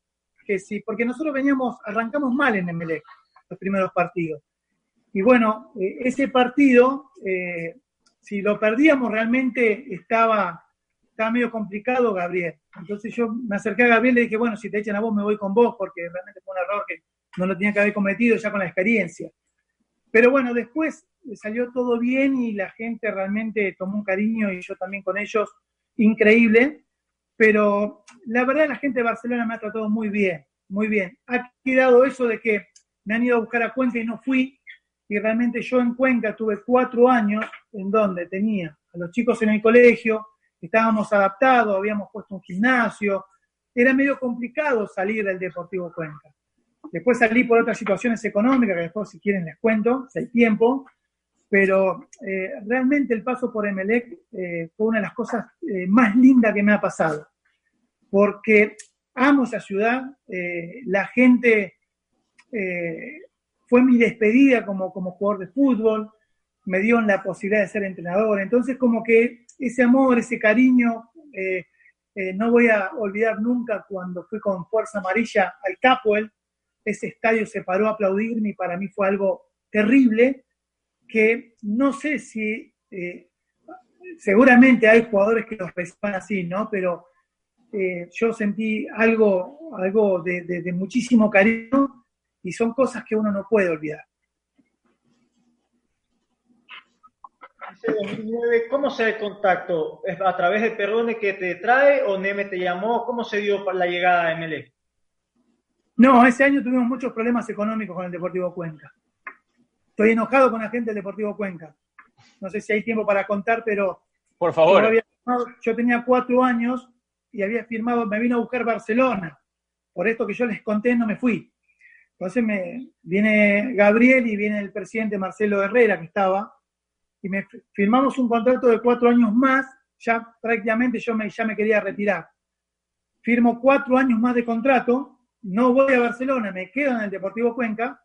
que sí, porque nosotros veníamos, arrancamos mal en Emelec, los primeros partidos. Y bueno, eh, ese partido, eh, si lo perdíamos realmente estaba estaba medio complicado Gabriel. Entonces yo me acerqué a Gabriel y le dije, bueno, si te echan a vos me voy con vos porque realmente fue un error que no lo tenía que haber cometido ya con la experiencia. Pero bueno, después salió todo bien y la gente realmente tomó un cariño y yo también con ellos, increíble. Pero la verdad la gente de Barcelona me ha tratado muy bien, muy bien. Ha quedado eso de que me han ido a buscar a Cuenca y no fui. Y realmente yo en Cuenca tuve cuatro años en donde tenía a los chicos en el colegio, estábamos adaptados, habíamos puesto un gimnasio, era medio complicado salir del Deportivo Cuenca. Después salí por otras situaciones económicas, que después si quieren les cuento, si hay tiempo, pero eh, realmente el paso por Emelec eh, fue una de las cosas eh, más lindas que me ha pasado, porque amo esa ciudad, la gente fue mi despedida como, como jugador de fútbol, me dio la posibilidad de ser entrenador, entonces como que ese amor, ese cariño. Eh, eh, no voy a olvidar nunca cuando fui con Fuerza Amarilla al Capoel, ese estadio se paró a aplaudirme y para mí fue algo terrible. Que no sé si, eh, seguramente hay jugadores que los reciban así, ¿no? Pero eh, yo sentí algo, algo de, muchísimo cariño y son cosas que uno no puede olvidar. ¿Cómo se da el contacto? ¿Es a través de Perrone que te trae o Neme te llamó? ¿Cómo se dio la llegada a MLE? No, ese año tuvimos muchos problemas económicos con el Deportivo Cuenca. Estoy enojado con la gente del Deportivo Cuenca. No sé si hay tiempo para contar, pero. Por favor. Yo, tenía cuatro años y había firmado, me vino a buscar Barcelona. Por esto que yo les conté, no me fui. Entonces me viene Gabriel y viene el presidente Marcelo Herrera, que estaba, y me firmamos un contrato de cuatro años más. Ya prácticamente yo me, ya me quería retirar. Firmo cuatro años más de contrato, no voy a Barcelona, me quedo en el Deportivo Cuenca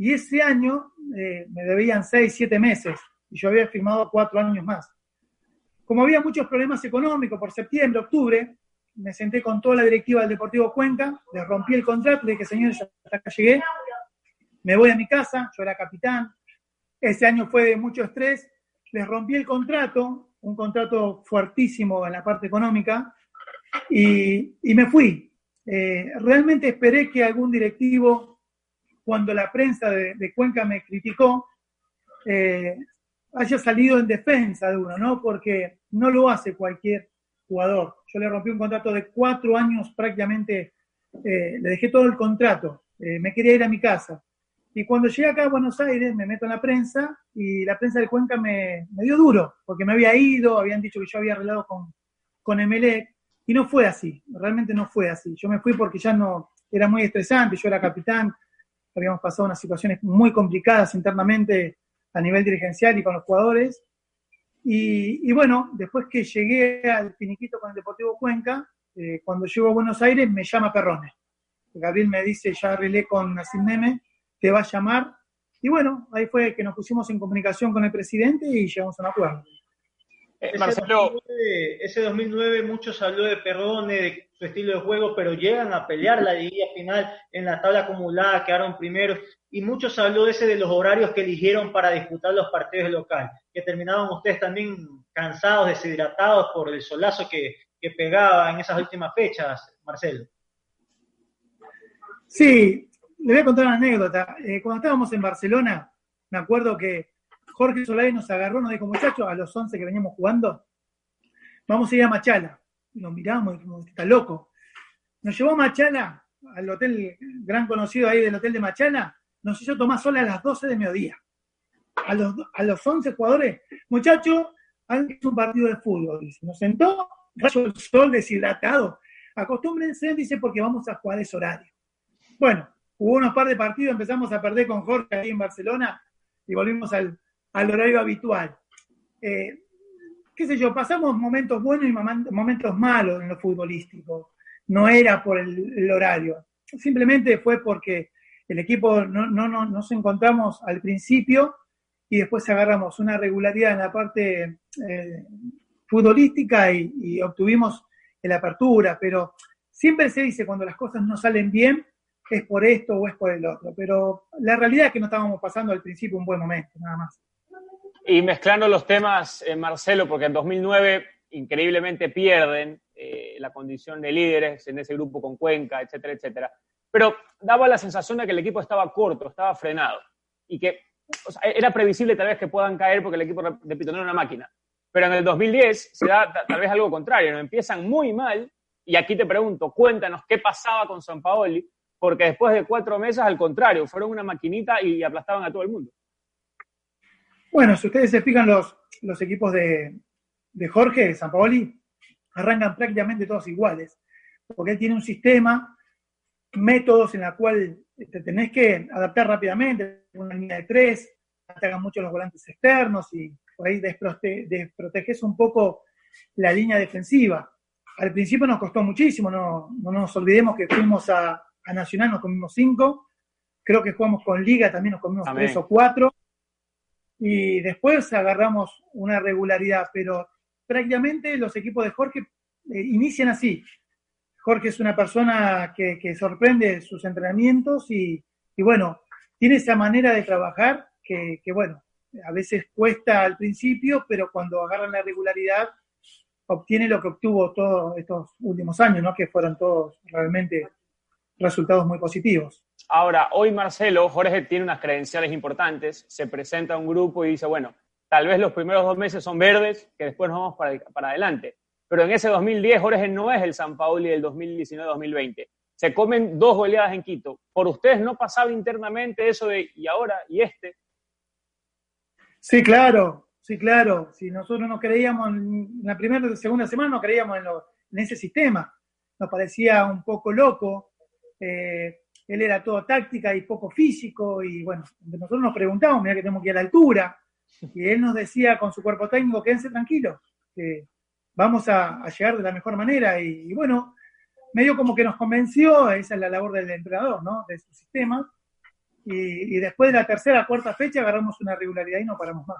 y ese año eh, me debían seis, siete meses y yo había firmado cuatro años más. Como había muchos problemas económicos por septiembre, octubre, me senté con toda la directiva del Deportivo Cuenca, les rompí el contrato, le dije, señores, hasta acá llegué, me voy a mi casa, yo era capitán, ese año fue de mucho estrés, les rompí el contrato, un contrato fuertísimo en la parte económica, y, me fui. Eh, realmente esperé que algún directivo cuando la prensa de, Cuenca me criticó, eh, haya salido en defensa de uno, ¿no? Porque no lo hace cualquier jugador. Yo le rompí un contrato de cuatro años prácticamente, eh, le dejé todo el contrato, eh, me quería ir a mi casa. Y cuando llegué acá a Buenos Aires, me meto en la prensa y la prensa de Cuenca me, dio duro, porque me había ido, habían dicho que yo había arreglado con, con Emelec, y no fue así, realmente no fue así. Yo me fui porque ya no, era muy estresante, yo era capitán, habíamos pasado unas situaciones muy complicadas internamente a nivel dirigencial y con los jugadores. Y, bueno, después que llegué al finiquito con el Deportivo Cuenca, eh, cuando llego a Buenos Aires me llama Perrone. Gabriel me dice, ya arreglé con Nassim Neme, te va a llamar. Y bueno, ahí fue que nos pusimos en comunicación con el presidente y llegamos a un acuerdo. Eh, ese, 2009, ese 2009 muchos habló de Perrone, de su estilo de juego, pero llegan a pelear la liguilla final en la tabla acumulada, quedaron primeros, y muchos habló de ese de los horarios que eligieron para disputar los partidos locales, que terminaban ustedes también cansados, deshidratados por el solazo que, que pegaba en esas últimas fechas, Marcelo. Sí, le voy a contar una anécdota. Eh, cuando estábamos en Barcelona, me acuerdo que Jorge Solari nos agarró, nos dijo, muchachos, a los 11 que veníamos jugando, vamos a ir a Machala. Nos miramos y dijimos, está loco. Nos llevó a Machala, al hotel gran conocido ahí del hotel de Machala, nos hizo tomar sola a las 12 de mediodía. A los, a los 11 jugadores, muchachos, han un partido de fútbol. Dice, nos sentó, rayo el sol deshidratado. Acostúmbrense, dice, porque vamos a jugar ese horario. Bueno, hubo unos par de partidos, empezamos a perder con Jorge ahí en Barcelona y volvimos al, al horario habitual. Eh, qué sé yo, pasamos momentos buenos y momentos malos en lo futbolístico. No era por el, horario, simplemente fue porque el equipo no, no, no, nos encontramos al principio y después agarramos una regularidad en la parte eh, futbolística y, y, obtuvimos la apertura, pero siempre se dice cuando las cosas no salen bien es por esto o es por el otro, pero la realidad es que no estábamos pasando al principio un buen momento, nada más. Y mezclando los temas, eh, Marcelo, porque en 2009 increíblemente pierden eh, la condición de líderes en ese grupo con Cuenca, etcétera, etcétera. Pero daba la sensación de que el equipo estaba corto, estaba frenado y que era previsible tal vez que puedan caer porque el equipo, repito, no era una máquina. Pero en el 2010 se da tal vez algo contrario, ¿no? empiezan muy mal y aquí te pregunto, cuéntanos qué pasaba con San Paoli, porque después de cuatro meses, al contrario, fueron una maquinita y aplastaban a todo el mundo. Bueno, si ustedes se fijan los, los equipos de, de Jorge Sampaoli, arrancan prácticamente todos iguales, porque él tiene un sistema, métodos en la cual te tenés que adaptar rápidamente, una línea de tres, atacan mucho los volantes externos y por ahí desproteges un poco la línea defensiva. Al principio nos costó muchísimo, no, no nos olvidemos que fuimos a, a, Nacional, nos comimos cinco, creo que jugamos con Liga, también nos comimos tres o cuatro, y después agarramos una regularidad, pero prácticamente los equipos de Jorge eh, inician así. Jorge es una persona que, sorprende sus entrenamientos y, bueno, tiene esa manera de trabajar que, bueno, a veces cuesta al principio, pero cuando agarran la regularidad, obtiene lo que obtuvo todos estos últimos años, ¿no? que fueron todos realmente resultados muy positivos. Ahora, hoy Marcelo, Jorge tiene unas credenciales importantes, se presenta a un grupo y dice, bueno, tal vez los primeros dos meses son verdes, que después nos vamos para, para adelante. Pero en ese 2010 Jorge no es el San Pauli del 2019-2020. Se comen dos goleadas en Quito. ¿Por ustedes no pasaba internamente eso de y ahora y este? Sí, claro, sí, claro. Si nosotros no creíamos en la primera segunda semana, no creíamos en, ese sistema. Nos parecía un poco loco. Eh, él era todo táctica y poco físico. Y bueno, nosotros nos preguntábamos, mira que tenemos que ir a la altura. Y él nos decía con su cuerpo técnico, quédense tranquilos, que vamos a, llegar de la mejor manera. Y, bueno, medio como que nos convenció, esa es la labor del entrenador, ¿no? De su sistema. Y, después de la tercera, cuarta fecha agarramos una regularidad y no paramos más.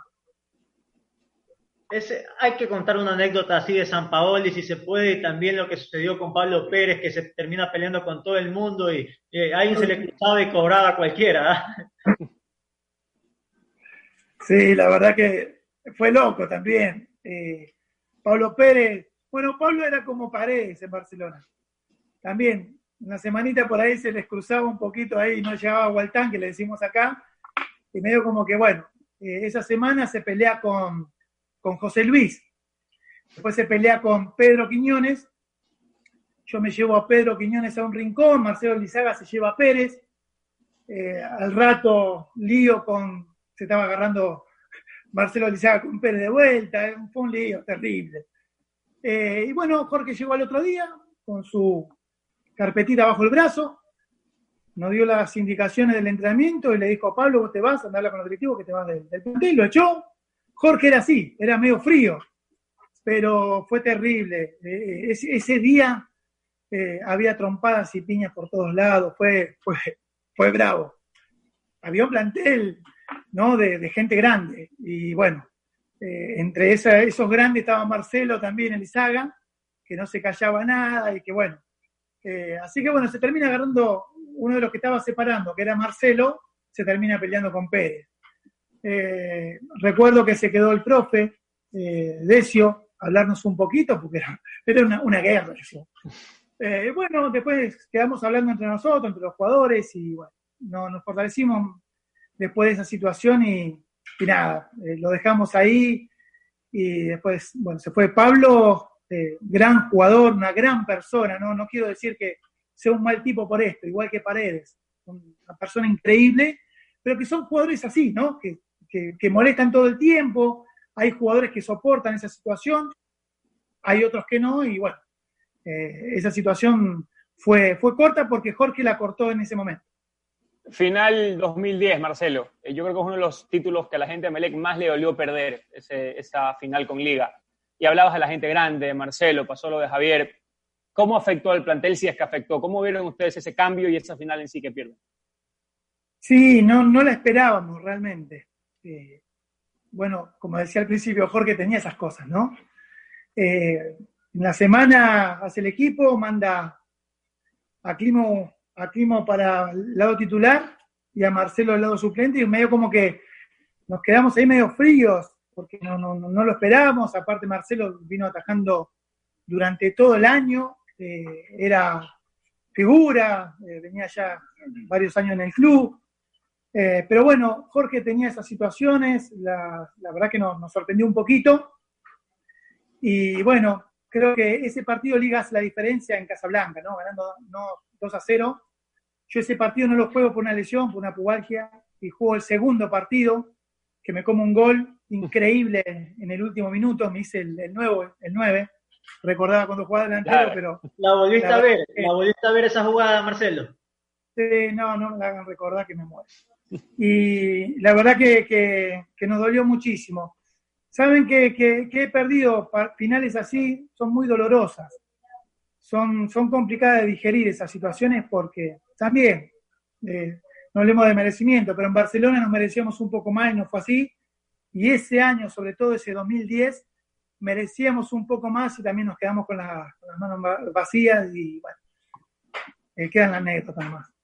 Hay que contar una anécdota así de San Paoli, si se puede, y también lo que sucedió con Pablo Pérez, que se termina peleando con todo el mundo y, y alguien se le cruzaba y cobraba a cualquiera. ¿ah? Sí, la verdad que fue loco también. Eh, Pablo Pérez, bueno, Pablo era como Paredes en Barcelona. También, una semanita por ahí se les cruzaba un poquito ahí, no llegaba a Gualtán, que le decimos acá, y medio como que, bueno, eh, esa semana se pelea con, con José Luis, después se pelea con Pedro Quiñones, yo me llevo a Pedro Quiñones a un rincón, Marcelo Lizaga se lleva a Pérez, eh, al rato lío con se estaba agarrando Marcelo Lizaga con Pérez de vuelta, eh, fue un lío terrible. Eh, y bueno, Jorge llegó al otro día con su carpetita bajo el brazo, nos dio las indicaciones del entrenamiento y le dijo a Pablo, vos te vas, a andar con los directivos que te vas del, del plantel, lo echó. Jorge era así, era medio frío, pero fue terrible. Eh, ese, día había trompadas y piñas por todos lados, fue, fue, fue bravo. Había un plantel ¿no? De, gente grande. Y bueno, eh, entre esos grandes estaba Marcelo también, Elizaga, que no se callaba nada y que bueno. Eh, así que bueno, se termina agarrando uno de los que estaba separando, que era Marcelo, se termina peleando con Pérez. Eh, recuerdo que se quedó el profe, Decio, a hablarnos un poquito, porque era, una, una, guerra eso. bueno, después quedamos hablando entre nosotros, entre los jugadores, y bueno, no, nos fortalecimos después de esa situación y, nada, eh, lo dejamos ahí y después, bueno, se fue Pablo, eh, gran jugador, una gran persona, ¿no? No quiero decir que sea un mal tipo por esto, igual que Paredes, una persona increíble, pero que son jugadores así, ¿no? Que, que, molestan todo el tiempo, hay jugadores que soportan esa situación, hay otros que no, y bueno, eh, esa situación fue, fue corta porque Jorge la cortó en ese momento. Final 2010, Marcelo. Eh, yo creo que es uno de los títulos que a la gente de Melec más le dolió perder, esa final con Liga. Y hablabas de la gente grande, Marcelo, pasó lo de Javier. ¿Cómo afectó al plantel si es que afectó? ¿Cómo vieron ustedes ese cambio y esa final en sí que pierden? Sí, no, no la esperábamos realmente. Eh, bueno, como decía al principio, Jorge tenía esas cosas, ¿no? Eh, en la semana hace el equipo, manda a Climo a Climo para el lado titular y a Marcelo al lado suplente y medio como que nos quedamos ahí medio fríos porque no, lo esperábamos, aparte Marcelo vino atajando durante todo el año, eh, era figura, venía ya varios años en el club, eh, pero bueno, Jorge tenía esas situaciones, la, la verdad que nos, nos, sorprendió un poquito, y bueno, creo que ese partido ligas la diferencia en Casablanca, ¿no? Ganando no 2 a 0, yo ese partido no lo juego por una lesión, por una pubalgia, y juego el segundo partido, que me como un gol increíble en el último minuto, me hice el, nuevo, el 9. Recordaba cuando jugaba delantero, pero. ¿La volviste a ver? ¿La volviste a ver esa jugada, Marcelo? Sí, no, no me la hagan recordar que me muero. Y la verdad que, que, nos dolió muchísimo. Saben que, que, he perdido finales así, son muy dolorosas. Son, son complicadas de digerir esas situaciones porque también, eh, no hablemos de merecimiento, pero en Barcelona nos merecíamos un poco más y no fue así. Y ese año, sobre todo ese 2010, merecíamos un poco más y también nos quedamos con, las manos vacías y bueno, eh, quedan las anécdotas más.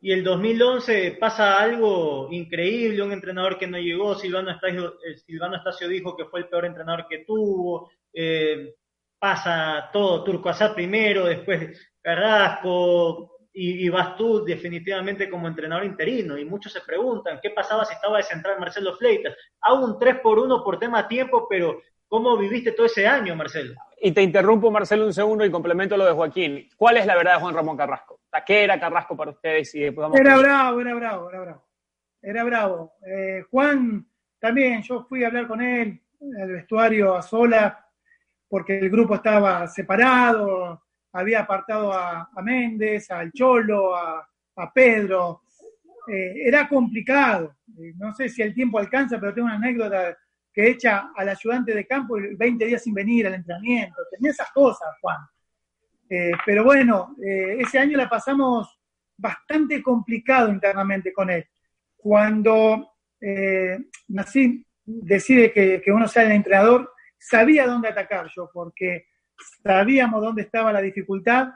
Y el 2011 pasa algo increíble, un entrenador que no llegó, Silvano Estacio, eh, Silvano Estacio dijo que fue el peor entrenador que tuvo, eh, pasa todo, Turco Asad primero, después Carrasco, y, vas tú definitivamente como entrenador interino. Y muchos se preguntan, ¿qué pasaba si estaba de central Marcelo Fleitas? Hago un 3 por 1 por tema tiempo, pero ¿cómo viviste todo ese año, Marcelo? Y te interrumpo, Marcelo, un segundo y complemento lo de Joaquín. ¿Cuál es la verdad de Juan Ramón Carrasco? ¿Qué era Carrasco para ustedes? Y después era bravo, era bravo, era bravo. Era bravo. Eh, Juan, también yo fui a hablar con él, el vestuario a sola, porque el grupo estaba separado, había apartado a, Méndez, al Cholo, a, Pedro. Eh, era complicado. Eh, no sé si el tiempo alcanza, pero tengo una anécdota echa al ayudante de campo 20 días sin venir al entrenamiento. Tenía esas cosas, Juan. Eh, pero bueno, ese año la pasamos bastante complicado internamente con él. Cuando Nací decide que, que uno sea el entrenador, sabía dónde atacar yo, porque sabíamos dónde estaba la dificultad.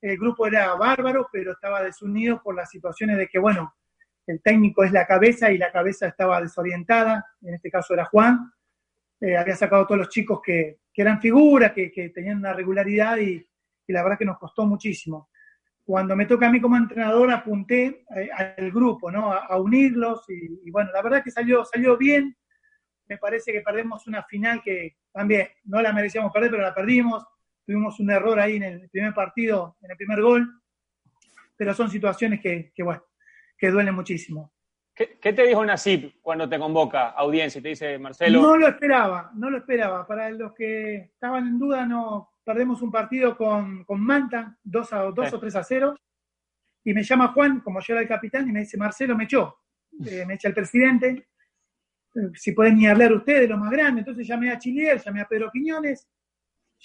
El grupo era bárbaro, pero estaba desunido por las situaciones de que, bueno, el técnico es la cabeza y la cabeza estaba desorientada, en este caso era Juan. Eh, había sacado a todos los chicos que, eran figuras, que, tenían una regularidad y, la verdad que nos costó muchísimo. Cuando me toca a mí como entrenador, apunté eh, al grupo, ¿no? A, unirlos y, bueno, la verdad que salió, salió bien. Me parece que perdemos una final que, también no la merecíamos perder, pero la perdimos. Tuvimos un error ahí en el primer partido, en el primer gol. Pero son situaciones que, bueno, que duelen muchísimo. ¿Qué, te dijo Nasib cuando te convoca audiencia y te dice, Marcelo? No lo esperaba, no lo esperaba. Para los que estaban en duda, no perdemos un partido con, con Manta, 2 a, dos o 3 a 0. Y me llama Juan, como yo era el capitán, y me dice, Marcelo me echó. Eh, me echa el presidente si pueden ni hablar ustedes, lo más grande. Entonces llamé a Chilier, llamé a Pedro Quiñones,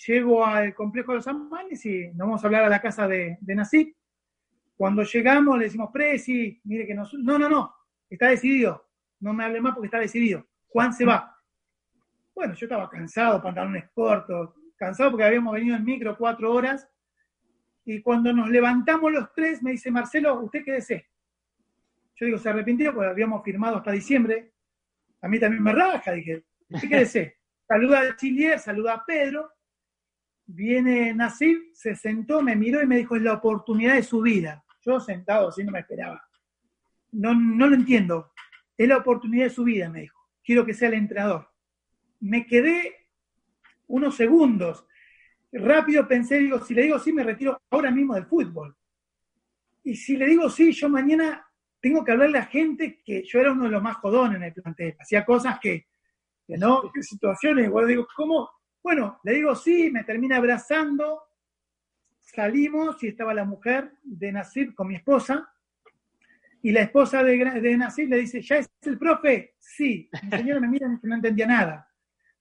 llego al complejo de los Amanes y nos vamos a hablar a la casa de, de Cuando llegamos le decimos, Presi, mire que no, no, no, no, está decidido, no me hable más porque está decidido, Juan se va. Bueno, yo estaba cansado, pantalones cortos, cansado porque habíamos venido en micro cuatro horas, y cuando nos levantamos los tres me dice, Marcelo, ¿usted qué desea? Yo digo, se arrepintió porque habíamos firmado hasta diciembre, a mí también me raja, dije, ¿qué decir? Saluda a Chilier, saluda a Pedro, viene Nasib, se sentó, me miró y me dijo, es la oportunidad de su vida. Yo sentado así no me esperaba. No, no lo entiendo. Es la oportunidad de su vida, me dijo. Quiero que sea el entrenador. Me quedé unos segundos. Rápido pensé, digo, si le digo sí, me retiro ahora mismo del fútbol. Y si le digo sí, yo mañana tengo que hablarle a gente que yo era uno de los más jodones en el plantel. Hacía cosas que, que no, situaciones, igual digo, ¿cómo? Bueno, le digo sí, me termina abrazando, salimos y estaba la mujer de Nasib con mi esposa, y la esposa de, de Nasib le dice, ¿ya es el profe? Sí. Mi señora me mira y no entendía nada.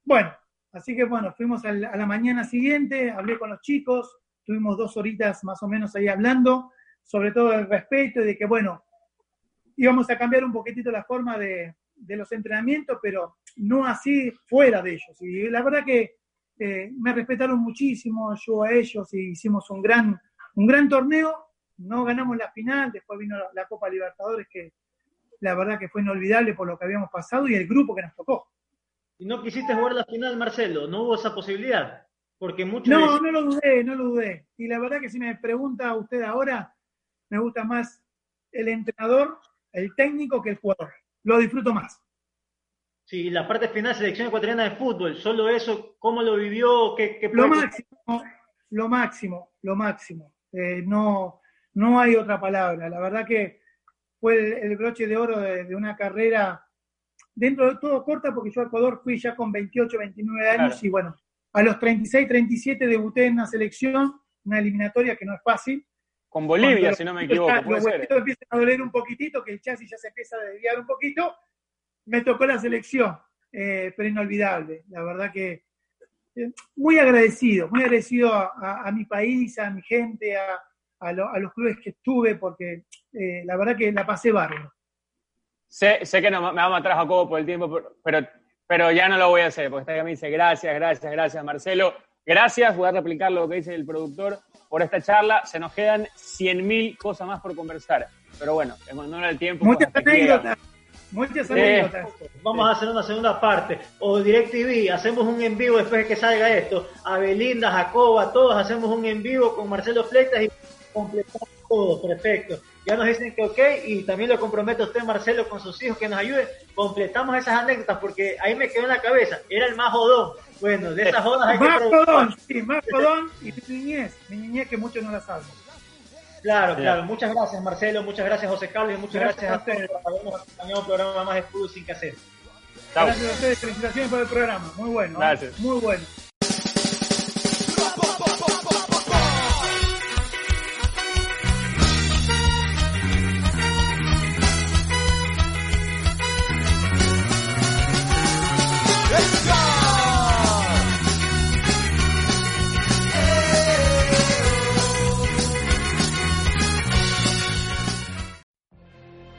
Bueno, así que bueno, fuimos a la, mañana siguiente, hablé con los chicos, tuvimos dos horitas más o menos ahí hablando, sobre todo del respeto y de que, bueno, íbamos a cambiar un poquitito la forma de, los entrenamientos, pero no así fuera de ellos. Y la verdad que eh, me respetaron muchísimo, yo a ellos, y hicimos un gran, un gran torneo. No ganamos la final, después vino la, Copa Libertadores, que la verdad que fue inolvidable por lo que habíamos pasado y el grupo que nos tocó. ¿Y no quisiste jugar la final, Marcelo? ¿No hubo esa posibilidad? Porque muchos... No, no lo dudé, no lo dudé. Y la verdad que si me pregunta usted ahora, me gusta más el entrenador el técnico que el jugador. Lo disfruto más. Sí, la parte final, selección ecuatoriana de fútbol, solo eso, ¿cómo lo vivió? ¿Qué, lo máximo, lo máximo, lo máximo. Eh, no, no hay otra palabra. La verdad que fue el, broche de oro de, una carrera dentro de todo corta, porque yo a Ecuador fui ya con 28, 29 años y bueno, a los 36, 37 debuté en una selección, una eliminatoria que no es fácil, con Bolivia, si no me equivoco. los huesitos empiezan a doler un poquitito, que el chasis ya se empieza a desviar un poquito. Me tocó la selección, eh, pero inolvidable. La verdad que eh, muy agradecido, muy agradecido a, mi país, a mi gente, a, los clubes que estuve, porque eh, la verdad que la pasé bárbaro. Sé, que no, me va a matar Jacobo por el tiempo, pero, pero ya no lo voy a hacer, porque está que me dice gracias, gracias, gracias, Marcelo. Gracias, voy a replicar lo que dice el productor por esta charla. Se nos quedan 100.000 cosas más por conversar. Pero bueno, en honor al tiempo. Muchas anécdotas. Muchas anécdotas. Vamos a hacer una segunda parte. O DirecTV, hacemos un en vivo después de que salga esto. A Belinda, Jacoba, todos hacemos un en vivo con Marcelo Flectas y completamos todo. Perfecto. Ya nos dicen que ok, y también lo comprometo a usted, Marcelo, con sus hijos que nos ayuden. Completamos esas anécdotas porque ahí me quedó en la cabeza. Era el más jodón. Bueno, de esas jodas hay más que jodón, sí, más jodón y mi niñez, mi niñez que muchos no la saben. Claro, claro. Muchas gracias, Marcelo. Muchas gracias, José Carlos. Y muchas gracias, a todos por habernos acompañado un programa más de fútbol sin que hacer. Gracias a ustedes. Felicitaciones por el programa. Muy bueno. ¿eh? Gracias. Muy bueno.